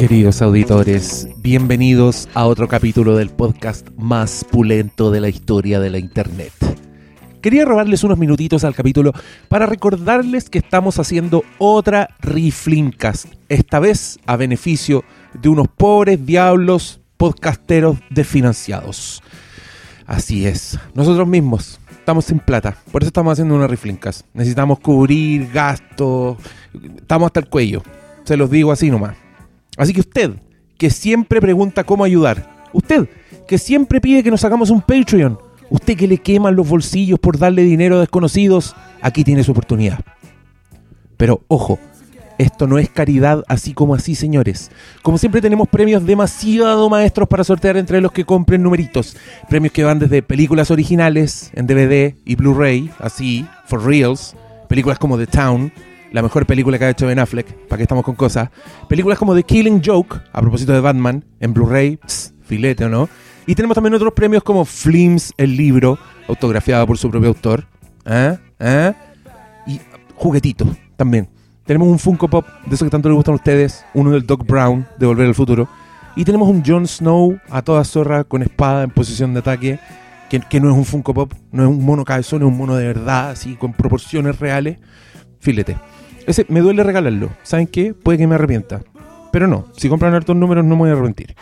Queridos auditores, bienvenidos a otro capítulo del podcast más pulento de la historia de la Internet. Quería robarles unos minutitos al capítulo para recordarles que estamos haciendo otra Riflimcast, esta vez a beneficio de unos pobres diablos podcasteros desfinanciados. Así es, nosotros mismos estamos sin plata, por eso estamos haciendo una Riflimcast. Necesitamos cubrir gastos, estamos hasta el cuello, se los digo así nomás. Así que usted, que siempre pregunta cómo ayudar, usted, que siempre pide que nos hagamos un Patreon, usted que le queman los bolsillos por darle dinero a desconocidos, aquí tiene su oportunidad. Pero ojo, esto no es caridad así como así, señores. Como siempre tenemos premios demasiado maestros para sortear entre los que compren numeritos. Premios que van desde películas originales en DVD y Blu-ray, así, for reals. Películas como The Town, la mejor película que ha hecho Ben Affleck, para que estamos con cosas. Películas como The Killing Joke, a propósito de Batman, en Blu-ray, filete o no. Y tenemos también otros premios como Flims, el libro, autografiado por su propio autor. ¿Ah? ¿Ah? Y juguetitos también. Tenemos un Funko Pop, de esos que tanto les gustan a ustedes, uno del Doc Brown, de Volver al Futuro. Y tenemos un Jon Snow a toda zorra con espada en posición de ataque, que, que no es un Funko Pop, no es un mono cabezón, es un mono de verdad, así, con proporciones reales. Filete. Ese me duele regalarlo. ¿Saben qué? Puede que me arrepienta. Pero no, si compran hartos números no me voy a arrepentir.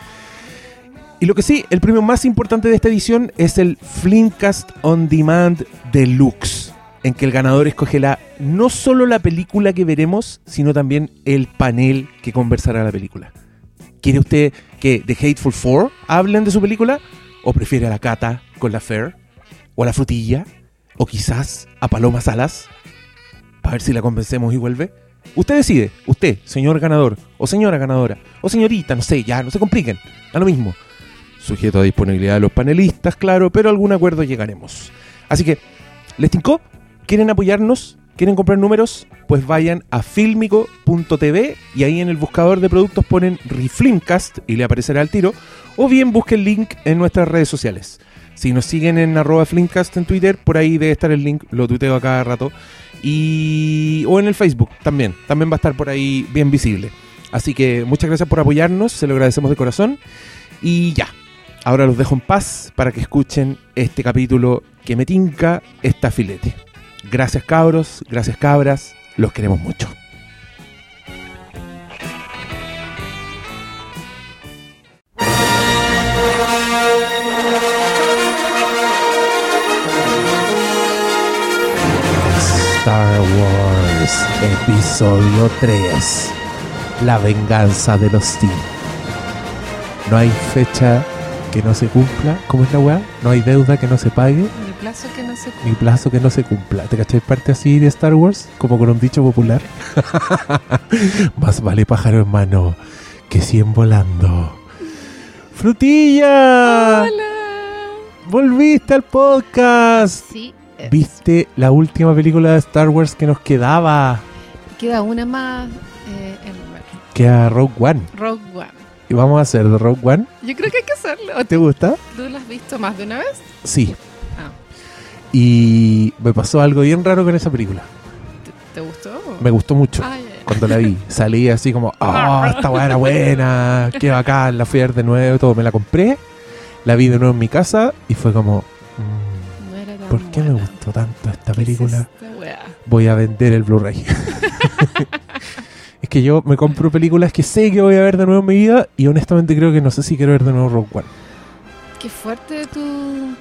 Y lo que sí, el premio más importante de esta edición es el Flimcast On Demand Deluxe, en que el ganador escoge la, no solo la película que veremos, sino también el panel que conversará la película. ¿Quiere usted que The Hateful Four hablen de su película? ¿O prefiere a la Cata con la Fair? ¿O a la Frutilla? ¿O quizás a Paloma Salas? Para ver si la convencemos y vuelve. Usted decide, usted, señor ganador, o señora ganadora, o señorita, no sé, ya, no se compliquen, a lo mismo. Sujeto a disponibilidad de los panelistas, claro, pero a algún acuerdo llegaremos. Así que, ¿les tincó? ¿Quieren apoyarnos? ¿Quieren comprar números? Pues vayan a filmico.tv y ahí en el buscador de productos ponen Reflimcast y le aparecerá el tiro. O bien busquen el link en nuestras redes sociales. Si nos siguen en arroba Flimcast en Twitter, por ahí debe estar el link, lo tuiteo a cada rato. Y, o en el Facebook también, también va a estar por ahí bien visible. Así que muchas gracias por apoyarnos, se lo agradecemos de corazón. Y ya, ahora los dejo en paz para que escuchen este capítulo que me tinca esta filete. Gracias cabros, gracias cabras, los queremos mucho. Star Wars Episodio 3 La venganza de los Sith No hay fecha que no se cumpla, ¿cómo es la weá? No hay deuda que no se pague, El plazo que no se ni plazo que no se cumpla. ¿Te cachai parte así de Star Wars? Como con un dicho popular. Más vale pájaro en mano que cien volando. ¡Frutilla! Hola. ¡Volviste al podcast! Sí. ¿Viste la última película de Star Wars que nos quedaba? Queda una más eh, en Que a Rogue One. Rogue One. ¿Y vamos a hacer de Rogue One? Yo creo que hay que hacerlo. ¿O ¿Te gusta? ¿Tú lo has visto más de una vez? Sí. Ah. Y me pasó algo bien raro con esa película. ¿Te, te gustó? Me gustó mucho. Ay, ay, Cuando la vi, salí así como, ¡ah, esta era buena! ¡Qué bacán! La fui a ver de nuevo y todo. Me la compré, la vi de nuevo en mi casa y fue como, ¿por qué me gustó tanto esta ¿Qué es película? Voy a vender el Blu-ray. es que yo me compro películas que sé que voy a ver de nuevo en mi vida y honestamente creo que no sé si quiero ver de nuevo Rogue One. Qué fuerte tu...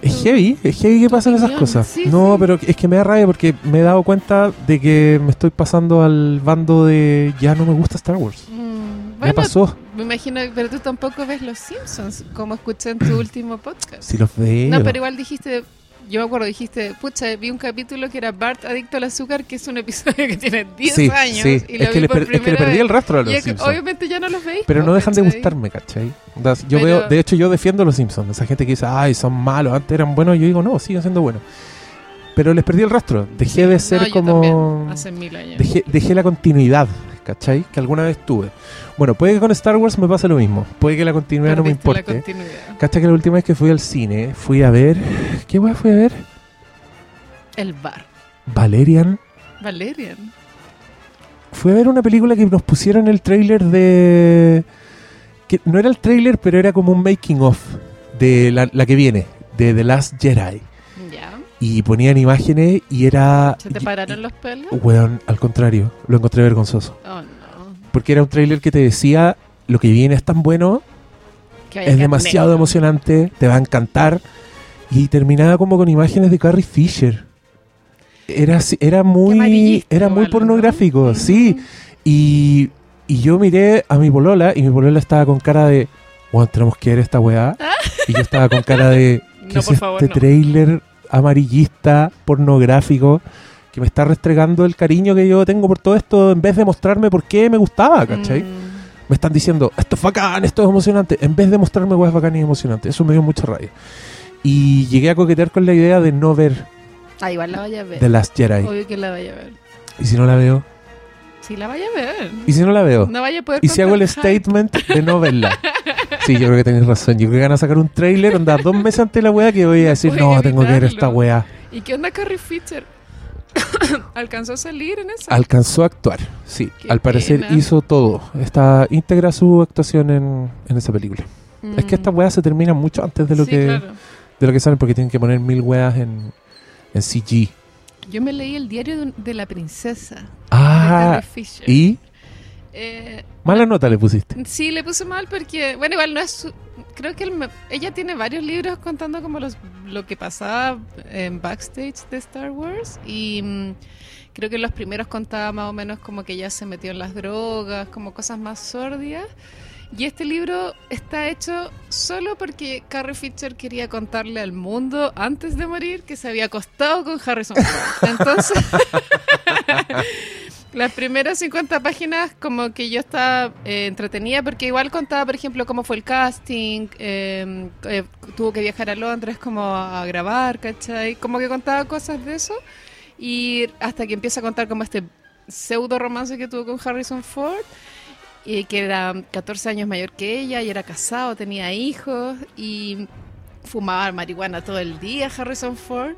Es heavy, es heavy que pasan esas opinión, cosas. sí, no, sí. pero es que me da rabia porque me he dado cuenta de que me estoy pasando al bando de ya no me gusta Star Wars. Mm, me bueno, pasó. Me imagino, pero tú tampoco ves Los Simpsons, como escuché en tu último podcast. Si los veo. No, pero igual dijiste, yo me acuerdo, dijiste, pucha, vi un capítulo que era Bart adicto al azúcar, que es un episodio que tiene 10 sí, años. sí. Y lo es, que vi le por per- es que le perdí vez. el rastro a los es que Simpsons. obviamente ya no los veis. Pero no dejan de gustarme, ¿cachai? Yo Pero- veo, de hecho yo defiendo a los Simpsons. Esa gente que dice, ay, son malos, antes eran buenos, yo digo, no, siguen siendo buenos. Pero les perdí el rastro. Dejé de ser No, como... hace mil años. Dejé, dejé la continuidad, ¿cachai? Que alguna vez tuve. Bueno, puede que con Star Wars me pase lo mismo. Puede que la continuidad no me la importe. continuidad. ¿Cachai que la última vez que fui al cine fui a ver... ¿Qué weá fui a ver? El bar. Valerian. Valerian. fui a ver una película que nos pusieron el tráiler de... que no era el tráiler, pero era como un making of de la, la que viene, de The Last Jedi. Y ponían imágenes y era... ¿Se te y- pararon los pelos? Weón, al contrario, lo encontré vergonzoso. Oh, no. Porque era un tráiler que te decía, lo que viene es tan bueno, Que es demasiado emocionante, te va a encantar. Y terminaba como con imágenes de Carrie Fisher. Era, era muy, era muy pornográfico, sí. Y, y yo miré a mi polola y mi polola estaba con cara de, bueno, tenemos que ver esta weá. Y yo estaba con cara de, ¿qué No, es por favor, este no. trailer amarillista, pornográfico, que me está restregando el cariño que yo tengo por todo esto en vez de mostrarme por qué me gustaba, ¿cachai? Mm. Me están diciendo, esto es bacán, esto es emocionante, en vez de mostrarme weas bacán y emocionante. Eso me dio mucha rabia. Y llegué a coquetear con la idea de no ver Ah, igual la vaya a ver. The Last Jedi. Obvio que la vaya a ver. Y si no la veo, Sí, la vaya a ver. y si no la veo, No vaya a poder y si hago el statement de no verla. Sí, yo creo que tenéis razón. Yo creo que van a sacar un trailer, onda dos meses antes de la wea que voy a decir, no, tengo que ver esta wea. ¿Y qué onda Carrie Fisher? ¿Alcanzó a salir en esa? Alcanzó a actuar, sí. Qué Al parecer pena. hizo todo. Está íntegra su actuación en, en esa película. Es que Mm. estas weas se terminan mucho antes de lo Sí, que claro. de lo que salen porque tienen que poner mil weas en, en CG. Yo me leí el diario de, de la princesa. de Ah, Carrie Fisher. y Eh, mala nota le pusiste. sí, le puse mal porque, bueno, igual no es su- Creo que el ella tiene varios libros contando como los, lo que pasaba en backstage de Star Wars y mm, creo que los primeros contaba más o menos como que ella se metió en las drogas, como cosas más sórdidas. Y este libro está hecho solo porque Carrie Fisher quería contarle al mundo antes de morir que se había acostado con Harrison Ford. Entonces, las primeras 50 páginas como que yo estaba eh, entretenida porque igual contaba, por ejemplo, cómo fue el casting, eh, eh, tuvo que viajar a Londres como a grabar, ¿cachai? Como que contaba cosas de eso y hasta que empieza a contar como este pseudo romance que tuvo con Harrison Ford y que era 14 años mayor que ella y era casado, tenía hijos y fumaba marihuana todo el día Harrison Ford.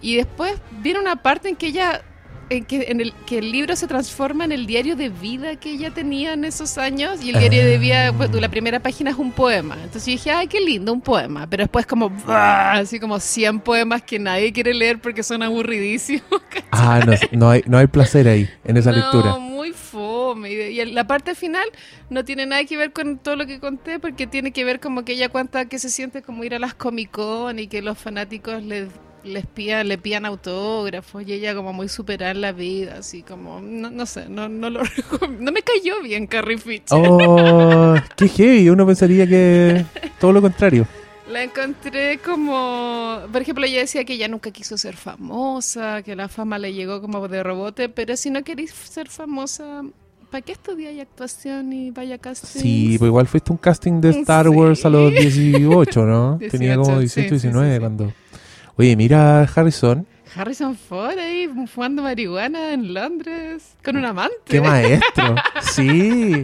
Y después viene una parte en que ella en que, en el, que el libro se transforma en el diario de vida que ella tenía en esos años y el diario de vida, pues, la primera página es un poema. Entonces yo dije, ay, qué lindo, un poema. Pero después como, ¡buah! así como 100 poemas que nadie quiere leer porque son aburridísimos. Ah, no, no hay, no hay placer ahí, en esa no, lectura. muy fome. Y, la parte final no tiene nada que ver con todo lo que conté porque tiene que ver como que ella cuenta que se siente como ir a las Comic Con y que los fanáticos le les pidan, le pidan autógrafos y ella como muy superar la vida, así como, no, no sé, no, no lo no me cayó bien Carrie Fisher. Oh, qué heavy. Uno pensaría que todo lo contrario. La encontré como, por ejemplo, ella decía que ella nunca quiso ser famosa, que la fama le llegó como de rebote, pero si no querís ser famosa, ¿para qué estudiáis actuación y vaya casting? Sí, pues igual fuiste un casting de Star Sí. Wars a los 18, ¿no? 18, Tenía como 18, sí, sí, 19 sí, sí. cuando... Oye, mira Harrison, Harrison Ford ahí fumando marihuana en Londres con un amante. qué maestro. Sí.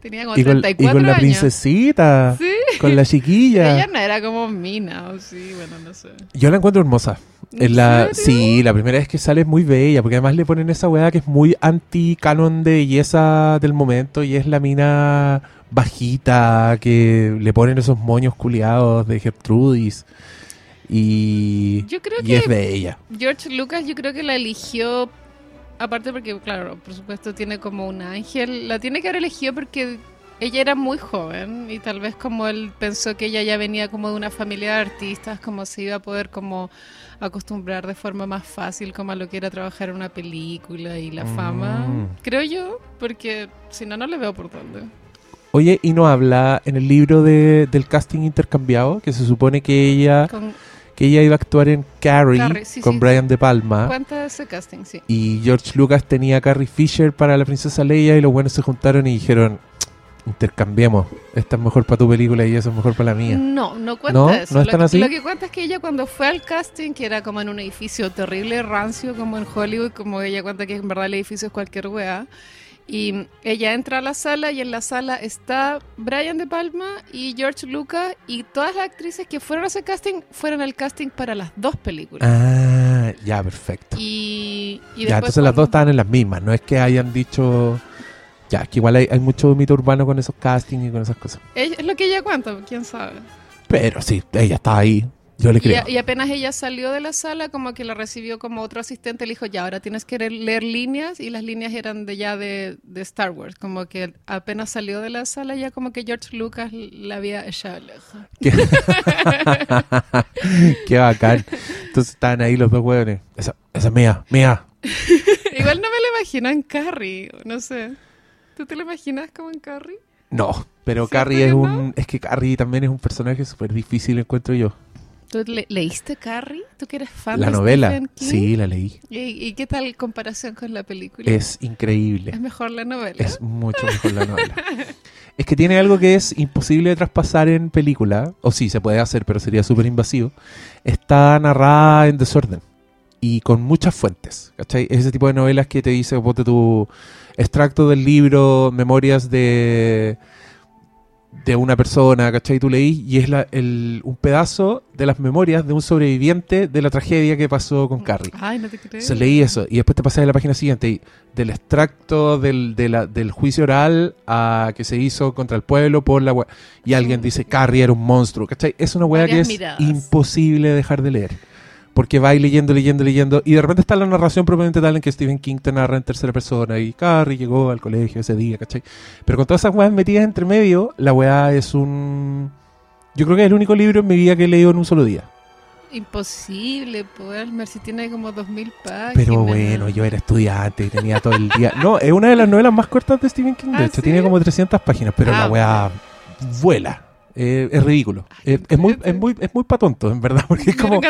Tenía como Y con, y 34 con la años. princesita, Sí. con la chiquilla. Ella no era como Mina, o sí, bueno, no sé. Yo la encuentro hermosa. Sí, la primera vez que sale es muy bella, porque además le ponen esa weá que es muy anti-canon de belleza del momento y es la mina bajita, que le ponen esos moños culiados de Gertrudis. Y, Yo creo y que es bella. George Lucas yo creo que la eligió, aparte porque, claro, por supuesto tiene como un ángel, la tiene que haber elegido porque ella era muy joven y tal vez como él pensó que ella ya venía como de una familia de artistas, como se iba a poder como acostumbrar de forma más fácil como a lo que era trabajar en una película y la fama, Mm. creo yo, porque si no, no le veo por dónde. Oye, y no habla en el libro de, del casting intercambiado, que se supone que ella, Con, que ella iba a actuar en Carrie, Carrie, sí, con sí. Brian De Palma. ¿Cuánto ese casting? Sí. Y George Lucas tenía a Carrie Fisher para la princesa Leia y los buenos se juntaron y dijeron, intercambiemos, esta es mejor para tu película y esa es mejor para la mía. No, no cuenta ¿No? eso. ¿No es lo, que- así? lo que cuenta es que ella cuando fue al casting, que era como en un edificio terrible, rancio, como en Hollywood, como ella cuenta que en verdad el edificio es cualquier weá. Y ella entra a la sala y en la sala está Brian De Palma y George Lucas y todas las actrices que fueron a ese casting fueron al casting para las dos películas. Ah, ya, perfecto. Y, Y Ya, entonces las dos estaban en las mismas. No es que hayan dicho. Ya, es que igual hay, hay mucho mito urbano con esos castings y con esas cosas. Es lo que ella cuenta, quién sabe. Pero sí, ella estaba ahí. Yo le Y, creo. a- y apenas ella salió de la sala, como que la recibió como otro asistente, le dijo, ya, ahora tienes que leer, líneas, y las líneas eran de ya de, de Star Wars, como que apenas salió de la sala, ya como que George Lucas la había echado lejos. Qué, Qué bacán. Entonces estaban ahí los dos hueones. Esa, esa es mía, mía. Igual no me lo imagino en Carrie, no sé. ¿Tú te lo imaginas como en Carrie? No, pero ¿Cierto Carrie es no? un. Es que Carrie también es un personaje súper difícil, encuentro yo. ¿Tú le- leíste Carrie? ¿Tú que eres fan La de novela. Stephen King? Sí, la leí. ¿Y, y qué tal comparación con la película? Es increíble. ¿Es mejor la novela? Es mucho mejor la novela. Es que tiene algo que es imposible de traspasar en película, o sí, se puede hacer, pero sería súper invasivo. Está narrada en desorden y con muchas fuentes, ¿cachai? Es ese tipo de novelas que te dice, ponte tu extracto del libro, memorias de de una persona, ¿cachai? Tú leí y es la- el- un pedazo de las memorias de un sobreviviente de la tragedia que pasó con Carrie. Ay, no te creo. Leí eso y después te pasas a la página siguiente y del extracto del, de la- del juicio oral a que se hizo contra el pueblo por la y alguien dice Carrie era un monstruo, ¿cachai? Es una weá que es miradas. imposible dejar de leer. Porque va leyendo, leyendo, leyendo y de repente está la narración propiamente tal en que Stephen King te narra en tercera persona y Carrie llegó al colegio ese día, ¿cachai? Pero con todas esas weas metidas entre medio, la weá es un... Yo creo que es el único libro en mi vida que he leído en un solo día. Imposible, poder si tiene como dos mil páginas. Pero bueno, yo era estudiante y tenía todo el día. No, es una de las novelas más cortas de Stephen King. De ¿Ah, hecho, sí? tiene como 300 páginas, pero Ah, la weá vuela. Eh, es ridículo. Ay, Eh, es, muy, es, muy, es muy pa' tonto, en verdad, porque es como,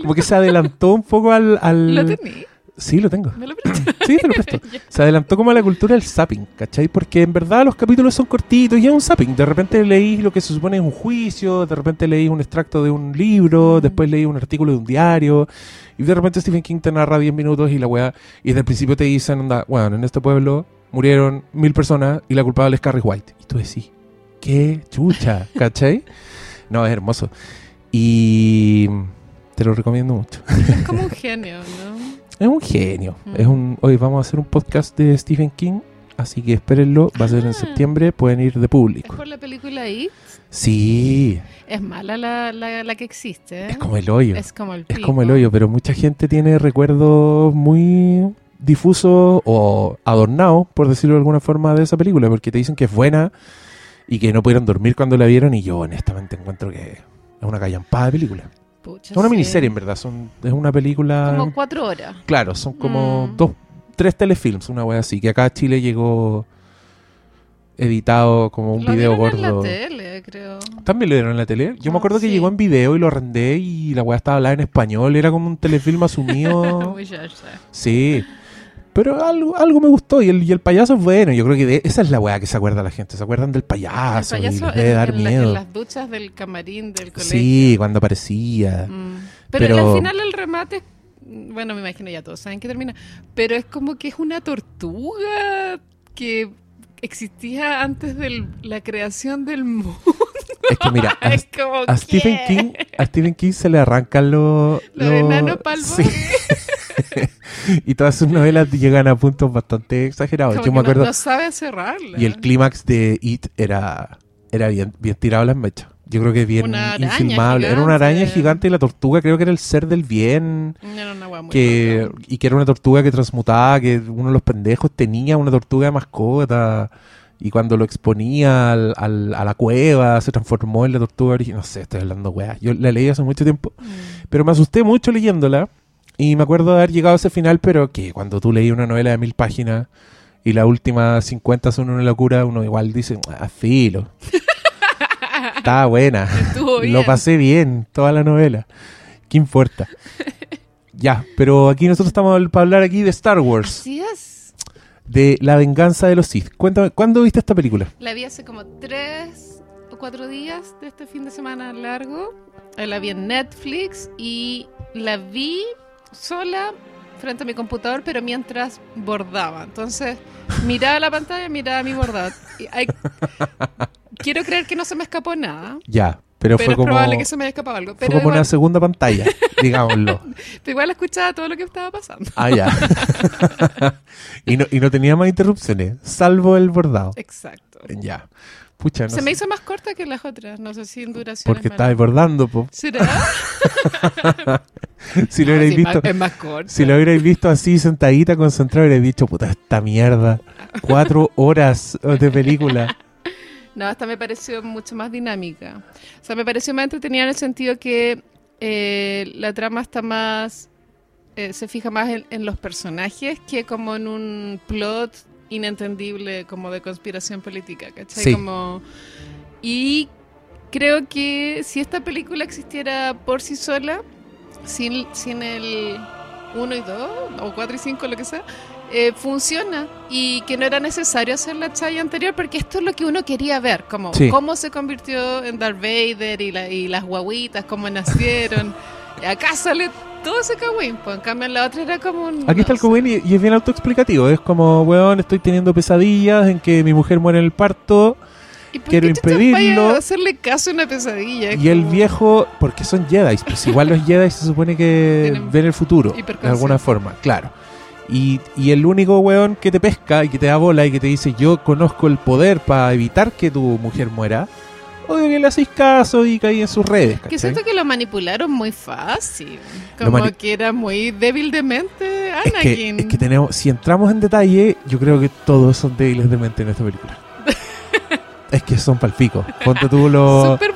como que se adelantó un poco al. al- ¿Lo tení? Sí, lo tengo. ¿Me lo? Sí, te lo presto. Se adelantó como a la cultura del zapping, ¿cachai? Porque en verdad los capítulos son cortitos y es un zapping. De repente leí lo que se supone es un juicio, de repente leí un extracto de un libro, Mm. después leí un artículo de un diario, y de repente Stephen King te narra 10 minutos y la weá, y desde el principio te dicen, onda, bueno, en este pueblo murieron mil personas y la culpable es Carrie White. Y tú decís, qué chucha, ¿cachai? No, es hermoso. Y te lo recomiendo mucho. Es como un genio, ¿no? Es un genio. Mm. Es un, hoy vamos a hacer un podcast de Stephen King, así que espérenlo. Va a ser en Ah. septiembre, pueden ir de Es público. por la película It. Sí, Es mala la, la, la que existe, ¿eh? es como el hoyo. Es, Es como el como el hoyo, pero mucha gente tiene recuerdos muy difusos o adornados, por decirlo de alguna forma, de esa película, porque te dicen que es buena y que no pudieron dormir cuando la vieron, y yo honestamente encuentro que es una callampada de película. Pucha, Es una sí. miniserie, en verdad. Son, es una película. Como cuatro horas. Claro, son como Mm. dos, tres telefilms, una wea así, que acá a Chile llegó editado como un Lo video dieron en gordo. la tele, creo. También lo dieron en la tele. Yo me Ah, acuerdo que llegó en video y lo arrendé y la weá estaba hablada en español, era como un telefilm asumido. Sí. Pero algo, algo me gustó y el, y el payaso es bueno. Yo creo que de- esa es la weá que se acuerda la gente. Se acuerdan del payaso, El y les debe en- dar en la- miedo. en las duchas del camarín del colegio. Sí, cuando aparecía. Mm. Pero, Pero- al final el remate, bueno, me imagino ya todos saben que termina, pero es como que es una tortuga que existía antes de la creación del mundo. Es que mira, a, es como a ¿qué? Stephen King, a Stephen King se le arrancan los... Los enanos pa'l Sí. y todas sus novelas llegan a puntos bastante exagerados. Como Yo me acuerdo... No, sabe cerrarla. Y el clímax de It era, era bien, bien tirado a las mechas. Yo creo que bien infilmable. Era una araña gigante. y la tortuga creo que era el ser del bien. Era una muy Que, y que era una tortuga que transmutaba, que uno de los pendejos tenía una tortuga de mascota. Y cuando lo exponía al- al- a la cueva, se transformó en la tortuga original. No sé, estoy hablando weá. Yo la leí hace mucho tiempo. Mm. Pero me asusté mucho leyéndola. Y me acuerdo de haber llegado a ese final, pero que cuando tú leí una novela de mil páginas y las últimas 50 son una locura, uno igual dice, ah, filo. Estaba buena. Estuvo bien. Lo pasé bien, toda la novela. ¿Qué importa? ya, pero aquí nosotros estamos para hablar aquí de Star Wars, Así es. de La venganza de los Sith. Cuéntame, ¿cuándo viste esta película? La vi hace como tres o cuatro días de este fin de semana largo. Eh, La vi en Netflix y la vi sola frente a mi computador, pero mientras bordaba. Entonces, miraba la pantalla, miraba mi bordado. Y hay- Quiero creer que no se me escapó nada. Ya, Pero, Pero fue es como, probable que se me haya escapado algo. fue como igual, una segunda pantalla, digámoslo. pero igual escuchaba todo lo que estaba pasando. Ah, ya. y, no, y no tenía más interrupciones, salvo el bordado. Exacto. Ya. Pucha, no Se sé. me hizo más corta que las otras. No sé si en duración. Porque es estaba menor. bordando, po. ¿Será? Si lo No, hubierais visto, es más corta. si lo hubierais visto así sentadita, concentrada, hubierais dicho, puta, esta mierda. Cuatro horas de película. No, esta me pareció mucho más dinámica. O sea, me pareció más entretenida en el sentido que eh, la trama está más. eh, se fija más en, en los personajes que como en un plot inentendible como de conspiración política, ¿cachai? Sí. Como, y creo que si esta película existiera por sí sola, sin, sin el 1 y 2, o 4 y 5, lo que sea, eh, funciona y que no era necesario hacer la chaya anterior porque esto es lo que uno quería ver, como Sí. cómo se convirtió en Darth Vader y, la- y las guaguitas, cómo nacieron. Y Acá sale todo ese cagüín, pues en cambio en la otra era como un... Aquí está el Cowen y, y es bien autoexplicativo. Es como, weón, estoy teniendo pesadillas en que mi mujer muere en el parto. ¿Y por quiero qué impedirlo? a hacerle caso a una pesadilla? Es Y el viejo, porque son Jedi, pues igual los Jedi se supone que Tienen ven el futuro, de alguna forma, claro. Y, y el único weón que te pesca y que te da bola y que te dice yo conozco el poder para evitar que tu mujer muera, obvio que le hacéis caso y caí en sus redes. Que ¿cachai? siento que lo manipularon muy fácil. Como que era muy débil de mente Es que, Anakin. es que tenemos, si entramos en detalle, yo creo que todos son débiles de mente en esta película. es que son palpico. Ponte tú los Súper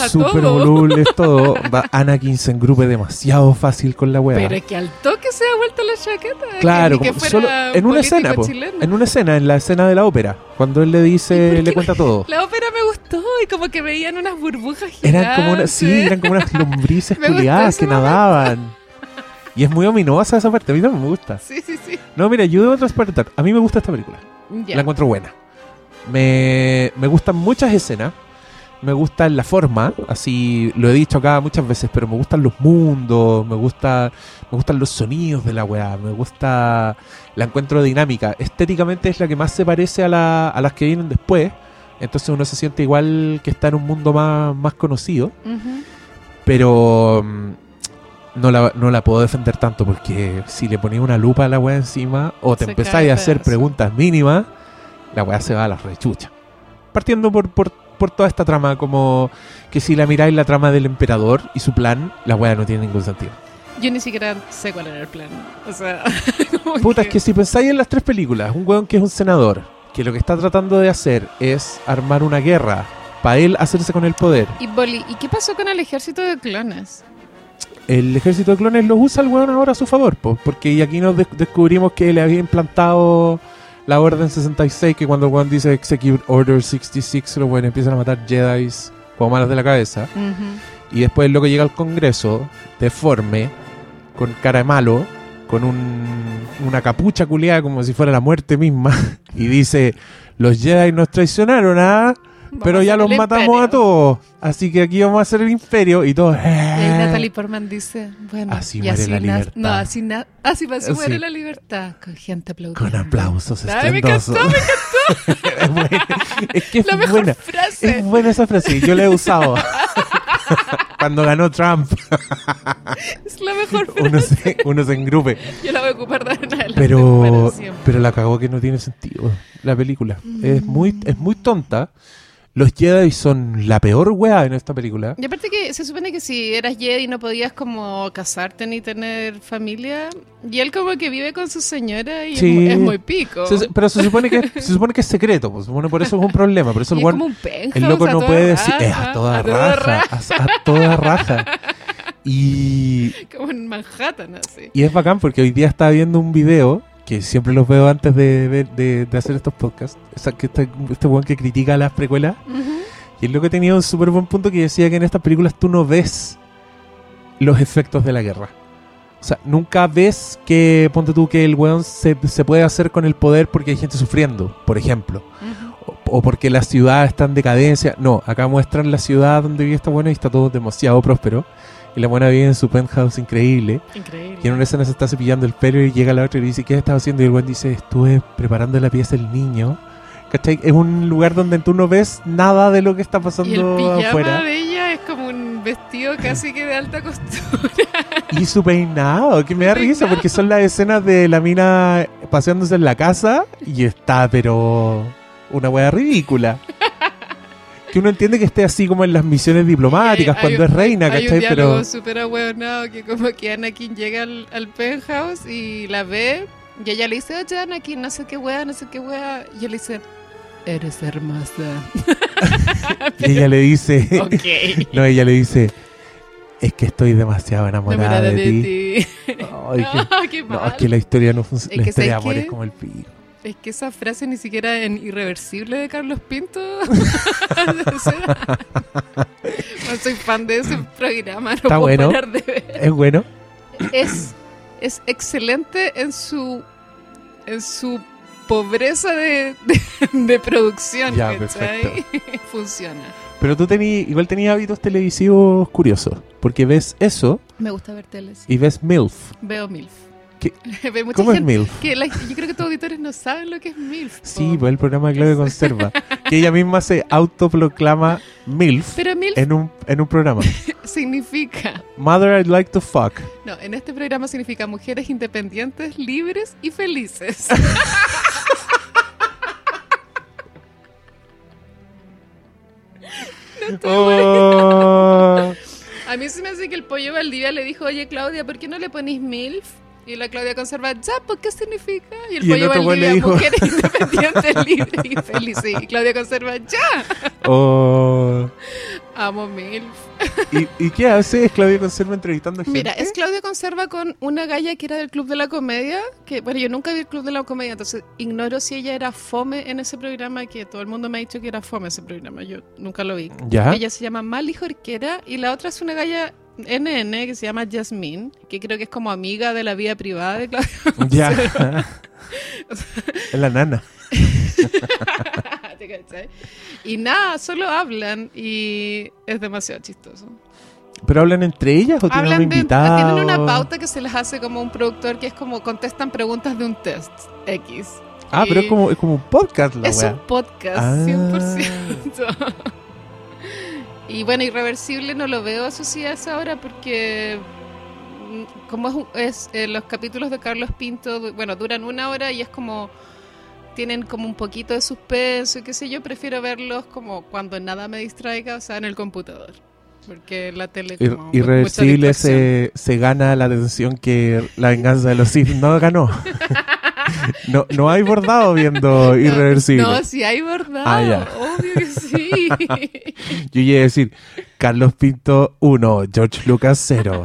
a super todo. volubles, todo. Va- Anakin se engrupe demasiado fácil con la wea. Pero es que al toque se ha vuelto la chaqueta. Claro, que, que solo en una escena, po, en una escena, en la escena de la ópera, cuando él le ¿Y por dice, le cuenta todo. La ópera me gustó y como que veían unas burbujas gigantes. Eran como una, sí, eran como unas lombrices culiadas que nadaban. Y es muy ominosa esa parte, a mí no me gusta. Sí, sí, sí. No, mira, yo debo transportar. A mí me gusta esta película. La encuentro buena. Me, me gustan muchas escenas. Me gusta la forma, así lo he dicho acá muchas veces, pero me gustan los mundos, me gusta, me gustan los sonidos de la weá, me gusta la encuentro dinámica. Estéticamente es la que más se parece a, la- a las que vienen después. Entonces uno se siente igual que está en un mundo más, más conocido. Pero mm, no la, no la puedo defender tanto porque si le ponía una lupa a la weá encima o te empezáis a hacer preguntas mínimas, la weá se va a la rechucha. Partiendo por, por, por toda esta trama, como que si la miráis la trama del emperador y su plan, la weá no tiene ningún sentido. Yo ni siquiera sé cuál era el plan. O sea, Puta, es que si pensáis en las tres películas, un weón que es un senador, que lo que está tratando de hacer es armar una guerra para él hacerse con el poder. Y Boli, ¿y qué pasó con el ejército de clones? el ejército de clones los usa el weón ahora a su favor, po, porque y aquí nos des- descubrimos que le había implantado la Orden 66, que cuando weón dice Execute Order 66, los weones empiezan a matar Jedi como malas de la cabeza. Y después el loco llega al Congreso, deforme, con cara de malo, con un, una capucha culiada como si fuera la muerte misma, y dice, los Jedi nos traicionaron, ¿ah? Vamos Pero ya los matamos imperio. a todos. Así que aquí vamos a hacer el imperio y ahí "Eh". Natalie Portman dice, bueno, Así muere así la libertad. No, así, así, así muere Sí. la libertad, con gente aplaudiendo. Con aplausos Ay, me encantó, es, buena. Es que es La mejor buena. frase. Es buena esa frase. Yo la he usado. Cuando ganó Trump, Es la mejor frase. uno se, uno se engrupe. Yo la voy a ocupar de adelante Pero, pero la cagó que no tiene sentido la película. Es Mm. muy, es muy tonta. Los Jedi son la peor weá en esta película. Y aparte que se supone que si eras Jedi no podías como casarte ni tener familia. Y él como que vive con su señora y es Sí. muy- es, muy pico. Se- pero se supone que se supone que es secreto, pues, bueno, por eso es un problema. Por eso y el es como un penthouse, El loco a no toda puede decir, raja, es a toda a toda raja, a, a toda raja. Y, Como en Manhattan, así. y es bacán porque hoy día estaba viendo un video, que siempre los veo antes de, ver- de, de hacer estos podcasts, esa- que este, este weón que critica las precuelas, y el loco tenía un súper buen punto que decía que en estas películas tú no ves los efectos de la guerra. O sea, nunca ves que, ponte tú, que el weón se, se puede hacer con el poder porque hay gente sufriendo, por ejemplo. O porque la ciudad está en decadencia. No, acá muestran la ciudad donde vive esta buena y está todo demasiado próspero. Y la buena vive en su penthouse increíble. Increíble. Y en una escena se está cepillando el pelo y llega la otra y le dice, ¿qué estás haciendo? Y el buen dice, estuve preparando la pieza del niño. ¿Cachai? Es un lugar donde tú no ves nada de lo que está Y el pasando pijama afuera. de ella vestido casi que de alta costura. Y su peinado, que me da risa porque son las escenas de la mina paseándose en la casa y está, pero una wea ridícula. Que uno entiende que esté así como en las misiones diplomáticas cuando hay- es reina, Hay un ¿cachai? Pero súper ahueonado que como que Anakin llega al, al penthouse y la ve y ella le dice, oye Anakin, no sé qué wea, no sé qué wea. Y él le dice, eres hermosa. y ella le dice, ok. no, ella le dice, es que estoy demasiado enamorada Enamorada de, de ti. ti. Que- No, es que la historia no funciona. La historia de ¿sabes amor qué? es como el pico. Es que esa frase ni siquiera en Irreversible de Carlos Pinto. O sea, no soy fan de ese programa, no Está puedo bueno. parar de ver. Es bueno. Es, es excelente en su en su pobreza de, de, de producción. Ya, ¿cachai? Funciona. Pero tú tení, igual tenías hábitos televisivos curiosos. Porque ves eso Me gusta ver teles. y ves MILF. Veo MILF. ¿Qué- Veo mucha ¿Cómo es MILF? que la- yo creo que tus auditores no saben lo que es MILF. Sí, pues el programa de Claudia Conserva. que ella misma se autoproclama MILF Pero MILF en un, en un programa. significa Mother I'd like to fuck. No, en este programa significa mujeres independientes, libres y felices. Oh. A mí se me hace que el pollo Valdivia le dijo, oye Claudia, ¿por qué no le ponís MILF? Y la Claudia conserva, ya, ¿por qué significa? Y el Y el pollo otro le Valdivia, dijo- mujeres independientes, libres y felices. Y Claudia conserva, ya, Oh. amo MILF. ¿Y, ¿Y qué hace? ¿Es Claudia Conserva entrevistando gente? Mira, es Claudia Conserva con una galla que era del Club de la Comedia, que bueno, yo nunca vi el Club de la Comedia, entonces ignoro si ella era fome en ese programa, que todo el mundo me ha dicho que era fome ese programa, yo nunca lo vi. ¿Ya? Ella se llama Mali Jorquera y la otra es una galla NN que se llama Jasmine, que creo que es como amiga de la vida privada de Claudia Ya. es la nana. ¿te cachai? Y nada, solo hablan y es demasiado chistoso. ¿Pero hablan entre ellas o tienen un de, tienen una pauta que se les hace como un productor que es como contestan preguntas de un test X. Ah, pero es como, es como un podcast la es wea. un podcast, Ah. 100%. Y bueno, Irreversible no lo veo asociado a esa hora porque mm, como es, eh, los capítulos de Carlos Pinto, bueno, duran una hora y es como tienen como un poquito de suspenso y qué sé yo, prefiero verlos como cuando nada me distraiga, o sea, en el computador. Porque la tele como Irreversible se, se gana la atención que la venganza de los Sith no ganó. no, no hay bordado viendo Irreversible. No, sí hay bordado, Ah, ya. obvio que sí. Yo iba a decir Carlos Pinto 1, George Lucas 0.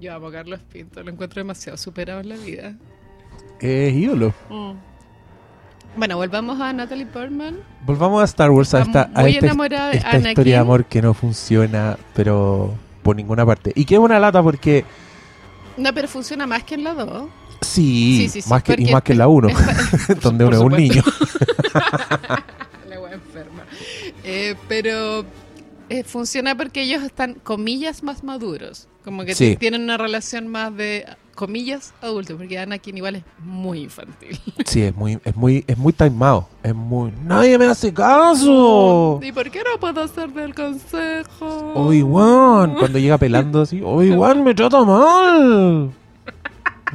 Yo amo a Carlos Pinto, lo encuentro demasiado superado en la vida. Es ídolo. Bueno, volvamos a Natalie Portman. Volvamos a Star Wars, a esta, a esta, de Anakin. historia de amor que no funciona, pero por ninguna parte. Y que es una lata porque No, pero funciona más que en la 2. Sí, Sí, sí, más que, y más que la 1, Por donde uno es un niño. La wea enferma. Eh, pero eh, funciona porque ellos están, comillas, más maduros. Como que Sí. tienen una relación más de, comillas, adultos. Porque Anakin igual es muy infantil. Sí, es muy, es muy, es muy timado. Es muy. ¡Nadie me hace caso! ¿Y por qué no puedo ser del consejo? Obi-Wan, cuando llega pelando así, Obi-Wan me trata mal.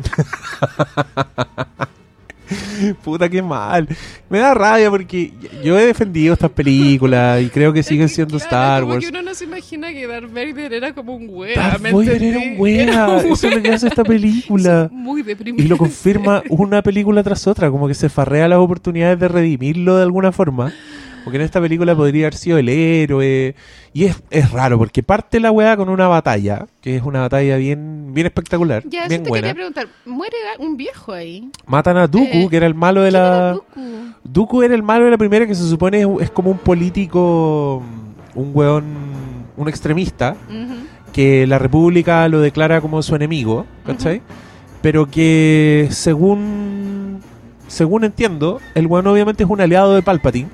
Puta, qué mal. Me da rabia porque yo he defendido estas películas y creo que Es siguen que, siendo claro, Star como Wars. que uno no se imagina que Darth Vader era como un wea. Darth ¿me Vader era un wea. Eso es lo que hace esta película. es muy deprimente. Y lo confirma una película tras otra, como que se farrea las oportunidades de redimirlo de alguna forma. Porque en esta película podría haber sido el héroe. Y es, es raro, porque parte la weá con una batalla, que es una batalla bien, bien espectacular, Ya, eso bien te buena. quería preguntar. Muere un viejo ahí. Matan a Dooku, Eh, que era el malo de ¿Quién era la... Dooku? Dooku era el malo de la primera, que se supone es, es como un político, un weón, un extremista, que la República lo declara como su enemigo, ¿cachai? Pero que según según entiendo, el weón obviamente es un aliado de Palpatine,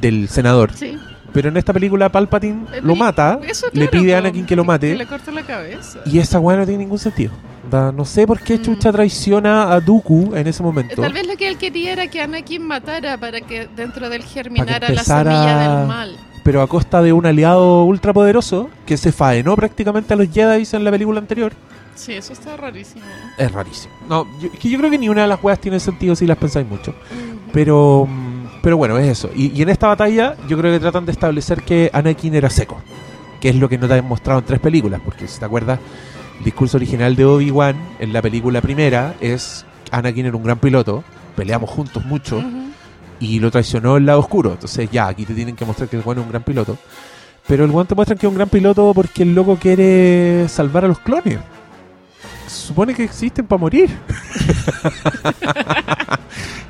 del senador. Sí. Pero en esta película Palpatine Eh, lo mata, eso, le pide a Anakin que lo mate. Que le corta la cabeza. y esa weá no tiene ningún sentido. Da- no sé por qué Mm. Chucha traiciona a Dooku en ese momento. Tal vez lo que él quería era que Anakin matara para que dentro de él germinara la semilla del mal. pero a costa de un aliado ultrapoderoso que se faenó prácticamente a los Jedi en la película anterior. Sí, eso está rarísimo. Es rarísimo. No, yo, que yo creo que ni una de las weas tiene sentido si las pensáis mucho. Pero, mm, pero bueno, es eso. Y, y en esta batalla yo creo que tratan de establecer que Anakin era seco. Que es lo que no te han mostrado en tres películas. Porque si te acuerdas, el discurso original de Obi-Wan en la película primera es Anakin era un gran piloto. Peleamos juntos mucho. Y lo traicionó el lado oscuro. Entonces ya, aquí te tienen que mostrar que el bueno es un gran piloto. Pero el guante te muestran que es un gran piloto porque el loco quiere salvar a los clones. Supone que existen para morir.